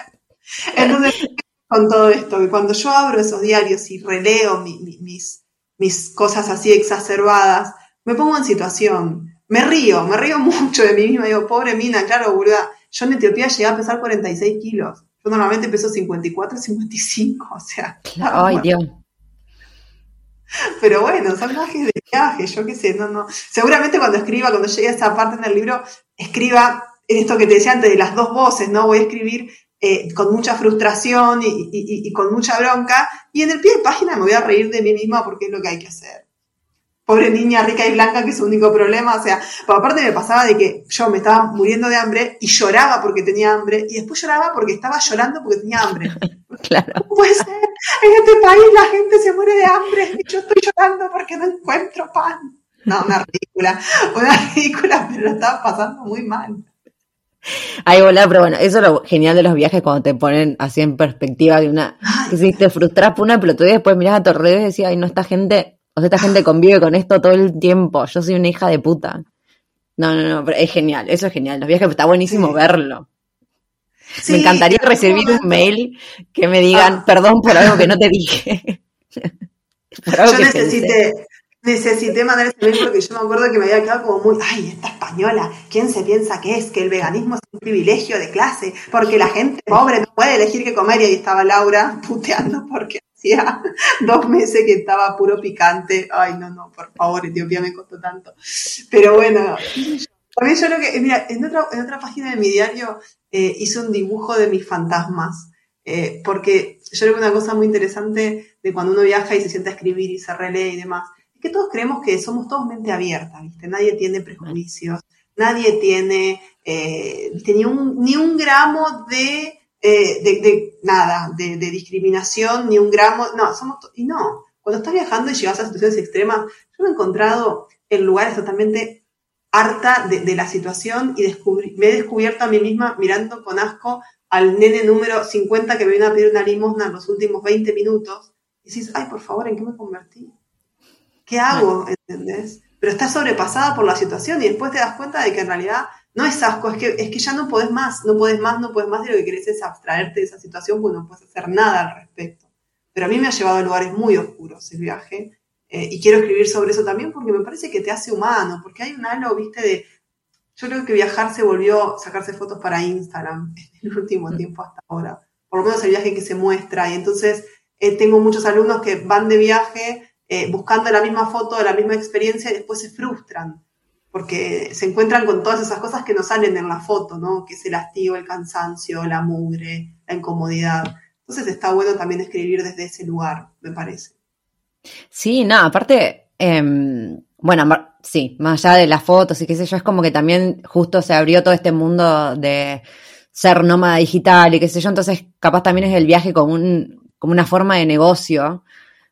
Entonces, con todo esto, que cuando yo abro esos diarios y releo mis, mis cosas así exacerbadas, me pongo en situación, me río, me río mucho de mí misma, digo, pobre mina, claro, boluda, yo en Etiopía llegué a pesar 46 kilos, yo normalmente peso 54, 55, o sea. Ay, Dios. Pero bueno, son viajes de viaje, yo qué sé, no, no. Seguramente cuando escriba, cuando llegue a esa parte en el libro, escriba en esto que te decía antes de las dos voces, ¿no? Voy a escribir eh, con mucha frustración y, con mucha bronca, y en el pie de página me voy a reír de mí misma porque es lo que hay que hacer. Pobre niña rica y blanca, que es su único problema, o sea, por aparte me pasaba de que yo me estaba muriendo de hambre y lloraba porque tenía hambre, y después lloraba porque estaba llorando porque tenía hambre. claro. No puede ser, en este país la gente se muere de hambre y yo estoy llorando porque no encuentro pan. No, una ridícula, una ridícula, pero lo estaba pasando muy mal. Ay, hola, pero bueno, eso es lo genial de los viajes cuando te ponen así en perspectiva de una. que si te frustras por una pelotudez, después miras a tu alrededor y decís, ay, no, esta gente, o sea, esta gente convive con esto todo el tiempo. Yo soy una hija de puta. No, no, no, pero es genial, eso es genial. Los viajes está buenísimo verlo. me encantaría recibir un mail que me digan, ah. perdón por algo que no te dije. Yo necesité, necesité mandar ese mail porque yo me acuerdo que me había quedado como muy, ay, esta española, ¿quién se piensa que es? Que el veganismo es un privilegio de clase, porque la gente pobre no puede elegir qué comer y ahí estaba Laura puteando porque hacía dos meses que estaba puro picante. Ay, no, no, por favor, Etiopía me costó tanto. Pero bueno, también yo creo que, mira, en otra, en otra página de mi diario eh, hice un dibujo de mis fantasmas. Eh, porque yo creo que una cosa muy interesante de cuando uno viaja y se sienta a escribir y se relee y demás, que todos creemos que somos todos mente abierta. Nadie tiene prejuicios, nadie tiene eh, ni, un, ni un gramo de, eh, de, nada, de, discriminación, ni un gramo, no, somos, y no, cuando estás viajando y llegas a situaciones extremas, yo me he encontrado en lugares totalmente harta de, la situación y me he descubierto a mí misma mirando con asco al nene número 50 que me vino a pedir una limosna en los últimos 20 minutos, y decís, ay, por favor, ¿en qué me convertí? ¿Qué hago? ¿Entendés? Pero estás sobrepasada por la situación y después te das cuenta de que en realidad no es asco, es que, es que ya no podés más, no podés más, no podés más y lo que querés es abstraerte de esa situación porque no puedes hacer nada al respecto. Pero a mí me ha llevado a lugares muy oscuros el viaje eh, y quiero escribir sobre eso también porque me parece que te hace humano, porque hay un halo, viste, de... Yo creo que viajar se volvió sacarse fotos para Instagram en el último tiempo hasta ahora, por lo menos el viaje que se muestra y entonces eh, tengo muchos alumnos que van de viaje eh, buscando la misma foto, la misma experiencia y después se frustran porque se encuentran con todas esas cosas que no salen en la foto, ¿no? Que es el hastío, el cansancio, la mugre, la incomodidad. Entonces está bueno también escribir desde ese lugar, me parece. Sí, nada, aparte, em, bueno, sí, más allá de las fotos y qué sé yo, es como que también justo se abrió todo este mundo de ser nómada digital y qué sé yo, entonces capaz también es el viaje como, un, como una forma de negocio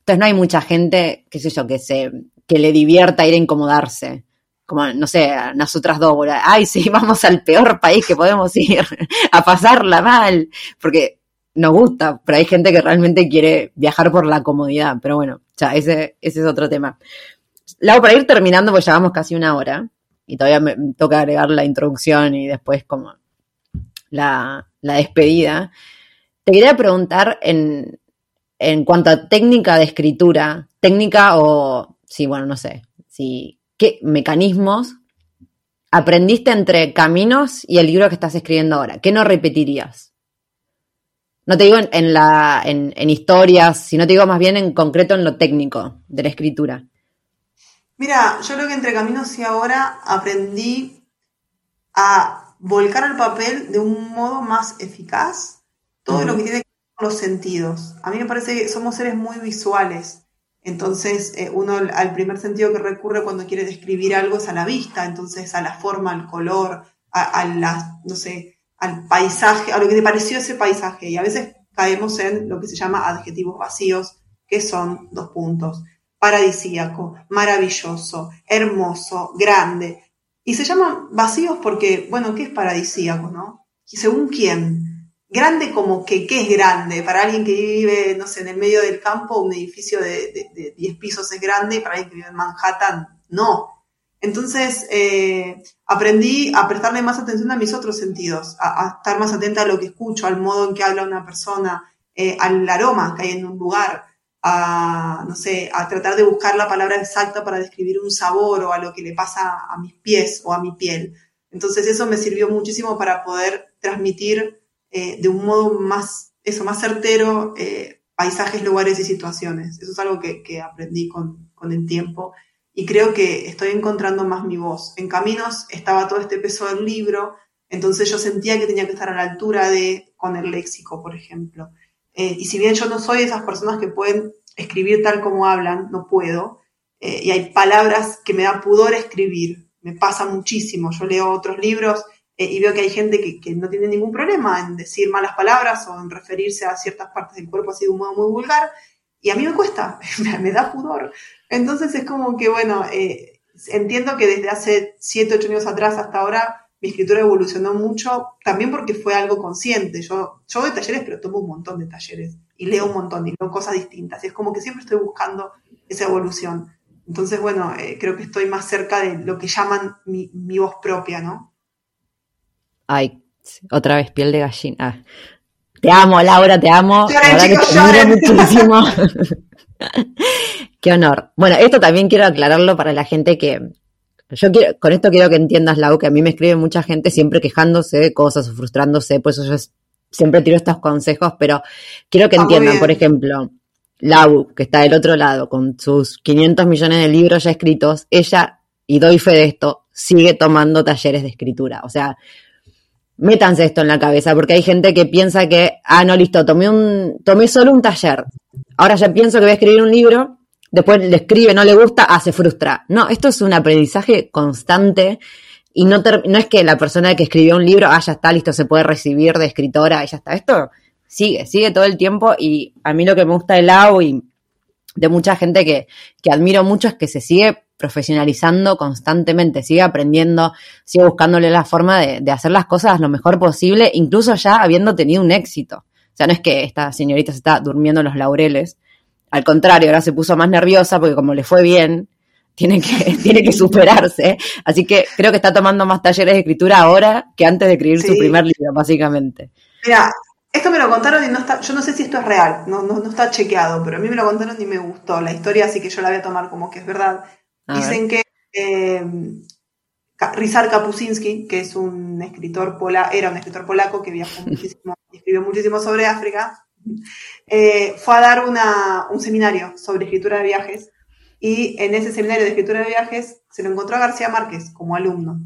entonces no hay mucha gente, qué sé yo, que se, que le divierta ir a incomodarse. Como, no sé, nosotras dos, ay, sí, vamos al peor país que podemos ir, a pasarla mal, porque nos gusta, pero hay gente que realmente quiere viajar por la comodidad, pero bueno, ya, ese, ese es otro tema. Lau, para ir terminando, pues llevamos casi una hora, y todavía me toca agregar la introducción y después como la, la despedida. Te quería preguntar en, en cuanto a técnica de escritura, técnica o, sí, bueno, no sé, si, ¿qué mecanismos aprendiste entre Caminos y el libro que estás escribiendo ahora? ¿Qué no repetirías? No te digo en, la, en, en, historias, sino te digo más bien en concreto en lo técnico de la escritura. Mira, yo creo que entre Caminos y ahora aprendí a volcar al papel de un modo más eficaz todo lo que tiene los sentidos. A mí me parece que somos seres muy visuales. Entonces, eh, uno al primer sentido que recurre cuando quiere describir algo es a la vista, entonces a la forma, al color, a, la, no sé, al paisaje, a lo que te pareció ese paisaje. Y a veces caemos en lo que se llama adjetivos vacíos, que son dos puntos. Paradisíaco, maravilloso, hermoso, grande. Y se llaman vacíos porque, bueno, ¿qué es paradisíaco, no? Y según quién. Grande como que, ¿qué es grande? Para alguien que vive, no sé, en el medio del campo, un edificio de, de, 10 pisos es grande, y para alguien que vive en Manhattan, no. Entonces, eh, aprendí a prestarle más atención a mis otros sentidos, a, estar más atenta a lo que escucho, al modo en que habla una persona, eh, al aroma que hay en un lugar, a, no sé, a tratar de buscar la palabra exacta para describir un sabor o a lo que le pasa a mis pies o a mi piel. Entonces eso me sirvió muchísimo para poder transmitir eh, de un modo más, eso, más certero paisajes, lugares y situaciones. Eso es algo que, que aprendí con, con el tiempo y creo que estoy encontrando más mi voz. En Caminos estaba todo este peso del libro, entonces yo sentía que tenía que estar a la altura de con el léxico, por ejemplo. Eh, y si bien yo no soy de esas personas que pueden escribir tal como hablan, no puedo, eh, y hay palabras que me da pudor escribir, me pasa muchísimo. Yo leo otros libros eh, y veo que hay gente que, que, no tiene ningún problema en decir malas palabras o en referirse a ciertas partes del cuerpo así de un modo muy vulgar, y a mí me cuesta, me da pudor. Entonces es como que, bueno, eh, entiendo que desde hace 7, 8 años atrás hasta ahora mi escritura evolucionó mucho, también porque fue algo consciente. Yo, yo doy talleres, pero tomo un montón de talleres y leo un montón y leo cosas distintas. Y es como que siempre estoy buscando esa evolución. Entonces, bueno, eh, creo que estoy más cerca de lo que llaman mi, voz propia, ¿no? Ay, otra vez piel de gallina. Ah, te amo, Laura, te amo. te muchísimo. Qué honor. Bueno, esto también quiero aclararlo para la gente que. Yo quiero, con esto quiero que entiendas, Lau, que a mí me escribe mucha gente siempre quejándose de cosas o frustrándose, pues yo siempre tiro estos consejos, pero quiero que ah, entiendan, por ejemplo, Lau, que está del otro lado, con sus 500 millones de libros ya escritos, ella, y doy fe de esto, sigue tomando talleres de escritura. O sea, métanse esto en la cabeza, porque hay gente que piensa que, ah, no, listo, tomé, un, tomé solo un taller, ahora ya pienso que voy a escribir un libro, después le escribe, no le gusta, ah, se frustra. No, esto es un aprendizaje constante y no, no es que la persona que escribió un libro, ah, ya está, listo, se puede recibir de escritora y ya está. Esto sigue, sigue todo el tiempo y a mí lo que me gusta de Lau y de mucha gente que, que admiro mucho es que se sigue profesionalizando constantemente, sigue aprendiendo, sigue buscándole la forma de, de, hacer las cosas lo mejor posible, incluso ya habiendo tenido un éxito. O sea, no es que esta señorita se está durmiendo en los laureles, al contrario, ahora se puso más nerviosa porque como le fue bien, tiene que, tiene que superarse. Así que creo que está tomando más talleres de escritura ahora que antes de escribir su primer libro, básicamente. Mira, esto me lo contaron y no está, yo no sé si esto es real, no, no, no está chequeado, pero a mí me lo contaron y me gustó la historia, así que yo la voy a tomar como que es verdad. Dicen que eh, Rizar Kapuscinski, que es un escritor polaco, era un escritor polaco que viajó muchísimo, escribió muchísimo sobre África, eh, fue a dar un seminario sobre escritura de viajes y en ese seminario de escritura de viajes se lo encontró a García Márquez como alumno.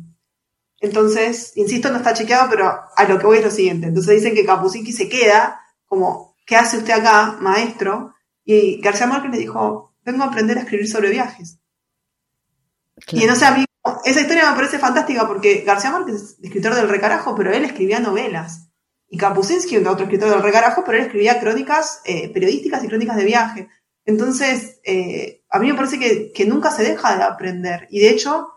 Entonces, insisto, no está chequeado, pero a lo que voy es lo siguiente. Entonces dicen que Kapuscinski se queda como, ¿qué hace usted acá, maestro? Y García Márquez le dijo, vengo a aprender a escribir sobre viajes. Y no sé, a mí esa historia me parece fantástica porque García Márquez es escritor del recarajo, pero él escribía novelas. Y Kapuscinski, otro escritor del recarajo, pero él escribía crónicas eh, periodísticas y crónicas de viaje. Entonces, eh, a mí me parece que, nunca se deja de aprender. Y de hecho,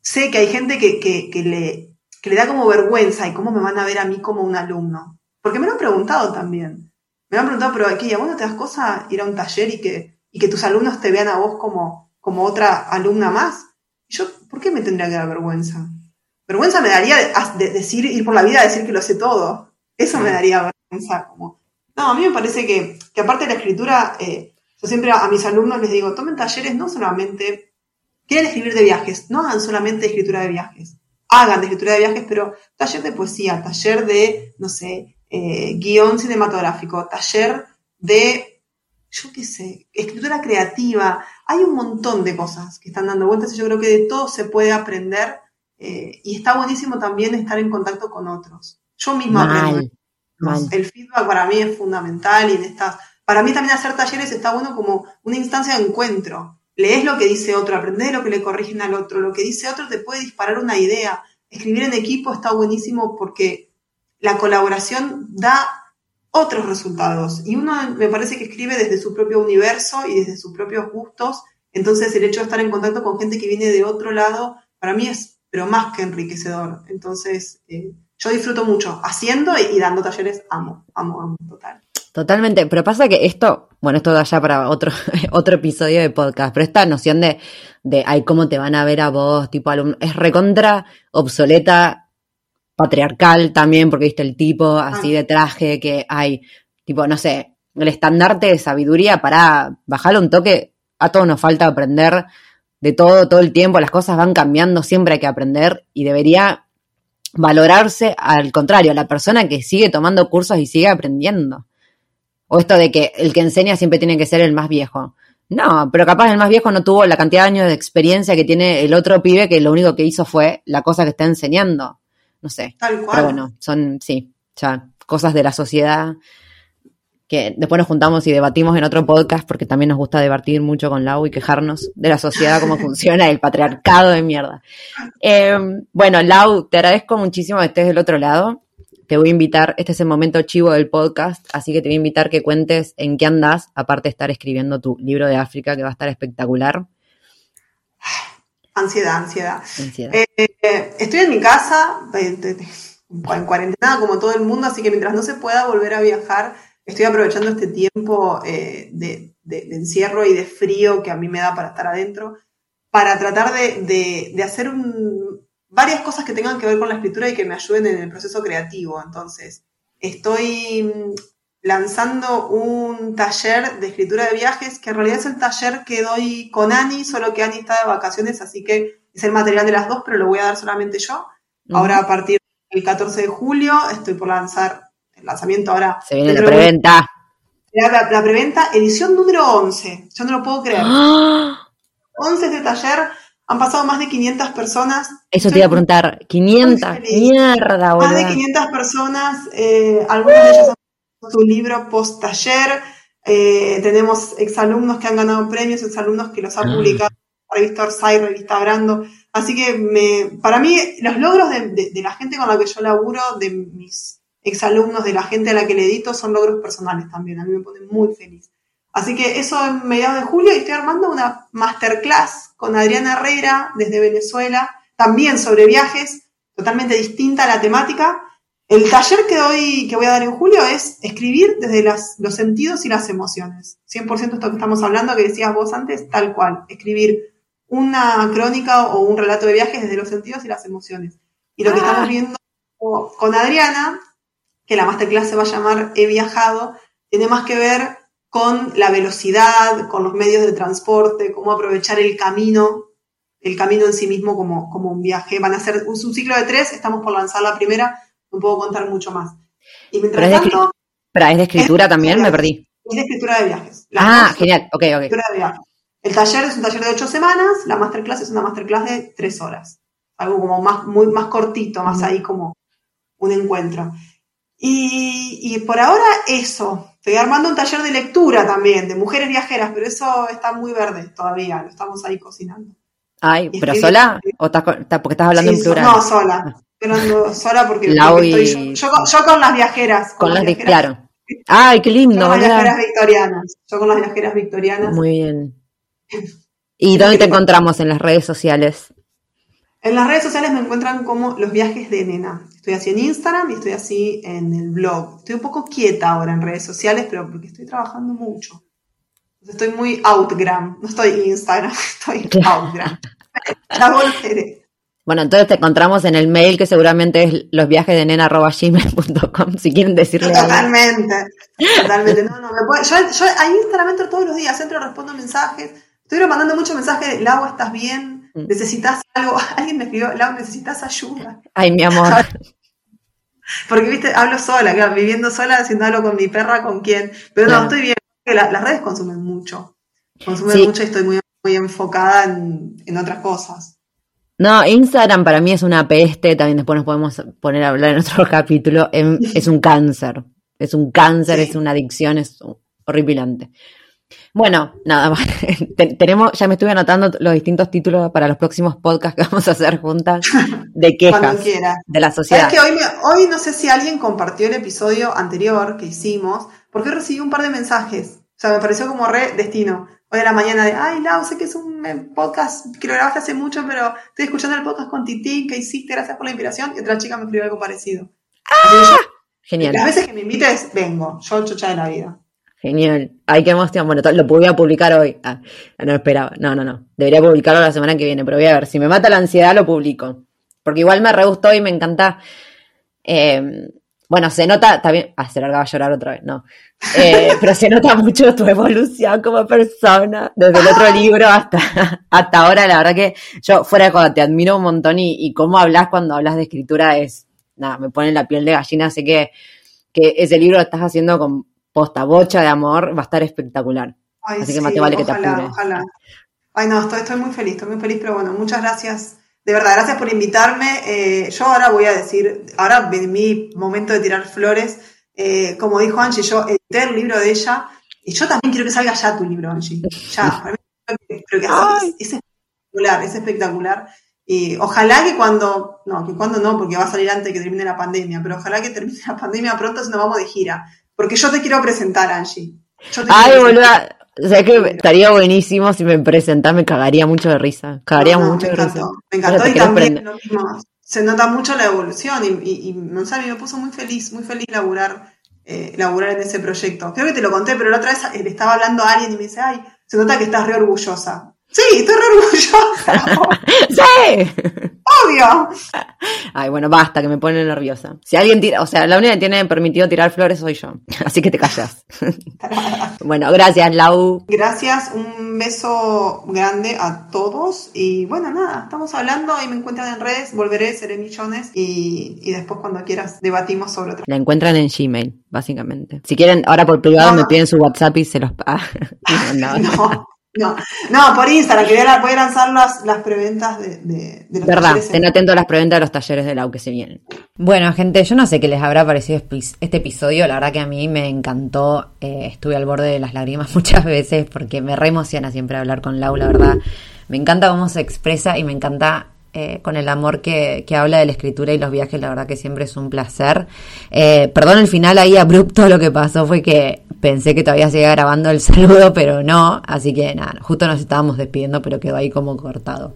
sé que hay gente que, le, le da como vergüenza y cómo me van a ver a mí como un alumno. Porque me lo han preguntado también. Me han preguntado, pero aquí, ¿a vos no te das cosa ir a un taller y que, y que tus alumnos te vean a vos como, como otra alumna más. yo, ¿por qué me tendría que dar vergüenza? Vergüenza me daría de decir, ir por la vida a decir que lo sé todo. Eso me daría vergüenza. Como... No, a mí me parece que, que aparte de la escritura, eh, yo siempre a, mis alumnos les digo, tomen talleres no solamente, quieren escribir de viajes, no hagan solamente escritura de viajes. Hagan de escritura de viajes, pero taller de poesía, taller de, no sé, eh, guion cinematográfico, taller de yo qué sé, escritura creativa, hay un montón de cosas que están dando vueltas y yo creo que de todo se puede aprender eh, y está buenísimo también estar en contacto con otros. Yo misma aprendo. El feedback para mí es fundamental y en estas, para mí también hacer talleres está bueno como una instancia de encuentro. Lees lo que dice otro, aprendes lo que le corrigen al otro, lo que dice otro te puede disparar una idea. Escribir en equipo está buenísimo porque la colaboración da otros resultados. Y uno me parece que escribe desde su propio universo y desde sus propios gustos. Entonces el hecho de estar en contacto con gente que viene de otro lado, para mí es, pero más que enriquecedor. Entonces eh, yo disfruto mucho haciendo y, dando talleres, amo, amo, amo, total. Totalmente, pero pasa que esto, bueno, esto da ya para otro, otro episodio de podcast, pero esta noción de, de, ay, cómo te van a ver a vos, tipo alumno, es recontra obsoleta patriarcal también, porque viste el tipo así ah. de traje que hay, tipo, no sé, el estandarte de sabiduría para bajarle un toque, a todos nos falta aprender de todo, todo el tiempo, las cosas van cambiando, siempre hay que aprender y debería valorarse al contrario, la persona que sigue tomando cursos y sigue aprendiendo. O esto de que el que enseña siempre tiene que ser el más viejo. No, pero capaz el más viejo no tuvo la cantidad de años de experiencia que tiene el otro pibe que lo único que hizo fue la cosa que está enseñando no sé. Tal cual. Pero bueno, son, sí, ya cosas de la sociedad que después nos juntamos y debatimos en otro podcast porque también nos gusta debatir mucho con Lau y quejarnos de la sociedad, cómo funciona el patriarcado de mierda. Eh, bueno, Lau, te agradezco muchísimo que estés del otro lado. Te voy a invitar, este es el momento chivo del podcast, así que te voy a invitar que cuentes en qué andas, aparte de estar escribiendo tu libro de África, que va a estar espectacular. Ansiedad, ansiedad. Eh, estoy en mi casa, en cuarentena como todo el mundo, así que mientras no se pueda volver a viajar, estoy aprovechando este tiempo eh, de, encierro y de frío que a mí me da para estar adentro, para tratar de, hacer varias cosas que tengan que ver con la escritura y que me ayuden en el proceso creativo. Entonces, estoy lanzando un taller de escritura de viajes, que en realidad es el taller que doy con Ani, solo que Ani está de vacaciones, así que es el material de las dos, pero lo voy a dar solamente yo. Ahora a partir del 14 de julio estoy por lanzar el lanzamiento ahora. Se viene la preventa. La, preventa, edición número 11. Yo no lo puedo creer. 11 de taller, han pasado más de 500 personas. Eso te iba a preguntar, 500, mierda, Más de 500 personas, eh, algunas de ellas han su libro post taller. Eh, tenemos exalumnos que han ganado premios, exalumnos que los ha ah. publicado revista Orsay, revista Brando. Así que me, para mí los logros de, la gente con la que yo laburo, de mis exalumnos, de la gente a la que le edito, son logros personales también. A mí me pone muy feliz. Así que eso en mediados de julio y estoy armando una masterclass con Adriana Herrera desde Venezuela, también sobre viajes, totalmente distinta a la temática, el taller que, doy, que voy a dar en julio es escribir desde los sentidos y las emociones. 100% esto que estamos hablando, que decías vos antes, tal cual. Escribir una crónica o un relato de viajes desde los sentidos y las emociones. Y lo que estamos ah. viendo con Adriana, que la masterclass se va a llamar He viajado, tiene más que ver con la velocidad, con los medios de transporte, cómo aprovechar el camino, el camino en sí mismo como, como un viaje. Van a ser un, un ciclo de tres, estamos por lanzar la primera no puedo contar mucho más. Y mientras pero tanto... ¿Pero es de escritura también? Me perdí. Es de escritura de viajes. ah, genial, ok, ok. El taller es un taller de ocho semanas, la masterclass es una masterclass de tres horas. Algo como más, muy, más cortito, más ahí como un encuentro. Y, y, por ahora eso. Estoy armando un taller de lectura también, de mujeres viajeras, pero eso está muy verde todavía, lo estamos ahí cocinando. Ay, ¿pero sola? ¿O estás, porque estás hablando en plural? No, sola. Ah ando sola porque, estoy yo, yo, con las viajeras. Con, las, viajeras, claro. Ay, qué lindo. con las viajeras victorianas. Yo con las viajeras victorianas. Muy bien. ¿Y dónde te encontramos en las redes sociales? En las redes sociales me encuentran como los viajes de nena. Estoy así en Instagram y estoy así en el blog. Estoy un poco quieta ahora en redes sociales, pero porque estoy trabajando mucho. Estoy muy outgram. No estoy Instagram, estoy outgram. ya volveré. Bueno, entonces te encontramos en el mail que seguramente es losviajesdenena.gmail.com si quieren decirle Totalmente, totalmente. No, no, me puede, yo, yo ahí Instagram entro todos los días, entro, respondo mensajes. Estoy mandando muchos mensajes de Lau, ¿estás bien? Mm. ¿Necesitas algo? Alguien me escribió, Lau, ¿necesitas ayuda? Ay, mi amor. Porque, viste, hablo sola, claro, viviendo sola, haciendo algo con mi perra, con quién. Pero no, estoy bien. las redes consumen mucho. Consumen mucho y estoy muy, muy enfocada en, en otras cosas. No, Instagram para mí es una peste, también después nos podemos poner a hablar en otro capítulo, es un cáncer, es un cáncer, es una adicción, es horripilante. Bueno, nada más. tenemos, ya me estuve anotando los distintos títulos para los próximos podcasts que vamos a hacer juntas de quejas de la sociedad. que hoy, hoy no sé si alguien compartió el episodio anterior que hicimos, porque recibí un par de mensajes. O sea, me pareció como re destino. Hoy a la mañana de, ay, Lau, sé que es un eh, podcast que lo grabaste hace mucho, pero estoy escuchando el podcast con Titín que hiciste, gracias por la inspiración. Y otra chica me escribió algo parecido. ¡Ah! Genial. Las veces que me invites, vengo. Yo chucha de la vida. Genial. Ay, qué emoción. Bueno, lo voy a publicar hoy. Ah, no esperaba. No, no, no. Debería publicarlo la semana que viene, pero voy a ver. Si me mata la ansiedad, lo publico. Porque igual me re gustó y me encanta. Eh, bueno, se nota también. Ah, se largaba a llorar otra vez, no. Eh, pero se nota mucho tu evolución como persona, desde el otro libro hasta, hasta ahora. La verdad que yo, fuera de joda, te admiro un montón y, y cómo hablas cuando hablas de escritura es. Nada, me pone la piel de gallina. Sé que, que ese libro lo estás haciendo con posta bocha de amor, va a estar espectacular. Así que más te vale que te apures. Ojalá. Ay, no, estoy, estoy muy feliz, estoy muy feliz, pero bueno, muchas gracias. De verdad, gracias por invitarme. Eh, yo ahora voy a decir, ahora en mi momento de tirar flores, eh, como dijo Angie, yo edité el libro de ella y yo también quiero que salga ya tu libro, Angie. Ya, para mí creo que es, es espectacular, es espectacular. Y ojalá que cuando, no, que cuando no, porque va a salir antes que termine la pandemia, pero ojalá que termine la pandemia pronto si nos vamos de gira. Porque yo te quiero presentar, Angie. Ay, boluda. O sea que estaría buenísimo si me presentás, me cagaría mucho de risa. Cagaría mucho de risa. Me encantó y también lo mismo. Se nota mucho la evolución y, y, no sé, me puso muy feliz, muy feliz laburar, eh, laburar en ese proyecto. Creo que te lo conté, pero la otra vez le estaba hablando a alguien y me dice, ay, se nota que estás re orgullosa. Sí, estoy re orgullosa. sí. Ay, bueno, basta, que me pone nerviosa. Si alguien tira, o sea, la única que tiene permitido tirar flores soy yo. Así que te callas. bueno, gracias, Lau. Gracias, un beso grande a todos. Y bueno, nada, estamos hablando y me encuentran en redes, volveré, seré millones. Y, y después cuando quieras debatimos sobre otro. La encuentran en Gmail, básicamente. Si quieren, ahora por privado me piden su WhatsApp y se los... Ah, no. no. No, no, por Instagram, que voy a lanzar las, las preventas de, de, de los Verdad, estén atentos a las preventas de los talleres de Lau que se vienen. Bueno, gente, yo no sé qué les habrá parecido este episodio. La verdad que a mí me encantó. Eh, estuve al borde de las lágrimas muchas veces porque me re emociona siempre hablar con Lau, la verdad. Me encanta cómo se expresa y me encanta eh, con el amor que, que, habla de la escritura y los viajes, la verdad que siempre es un placer. Eh, perdón el final ahí abrupto, lo que pasó fue que pensé que todavía seguía grabando el saludo, pero no, así que nada, justo nos estábamos despidiendo, pero quedó ahí como cortado.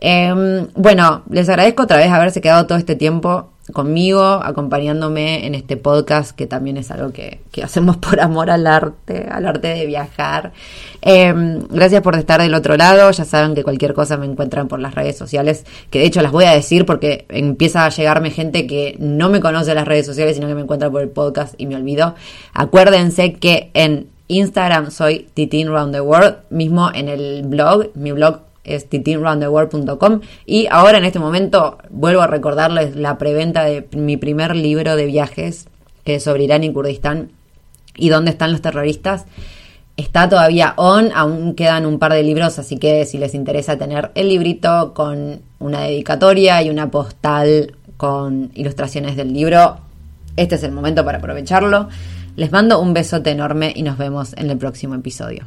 Eh, bueno, les agradezco otra vez haberse quedado todo este tiempo conmigo, acompañándome en este podcast, que también es algo que, hacemos por amor al arte, al arte de viajar. Em, gracias por estar del otro lado, ya saben que cualquier cosa me encuentran por las redes sociales, que de hecho las voy a decir porque empieza a llegarme gente que no me conoce las redes sociales, sino que me encuentra por el podcast y me olvido. Acuérdense que en Instagram soy Titin Round the World, mismo en el blog, mi blog es titinroundtheworld.com y ahora en este momento vuelvo a recordarles la preventa de mi primer libro de viajes que es sobre Irán y Kurdistán y dónde están los terroristas está todavía on, aún quedan un par de libros, así que si les interesa tener el librito con una dedicatoria y una postal con ilustraciones del libro, este es el momento para aprovecharlo. Les mando un besote enorme y nos vemos en el próximo episodio.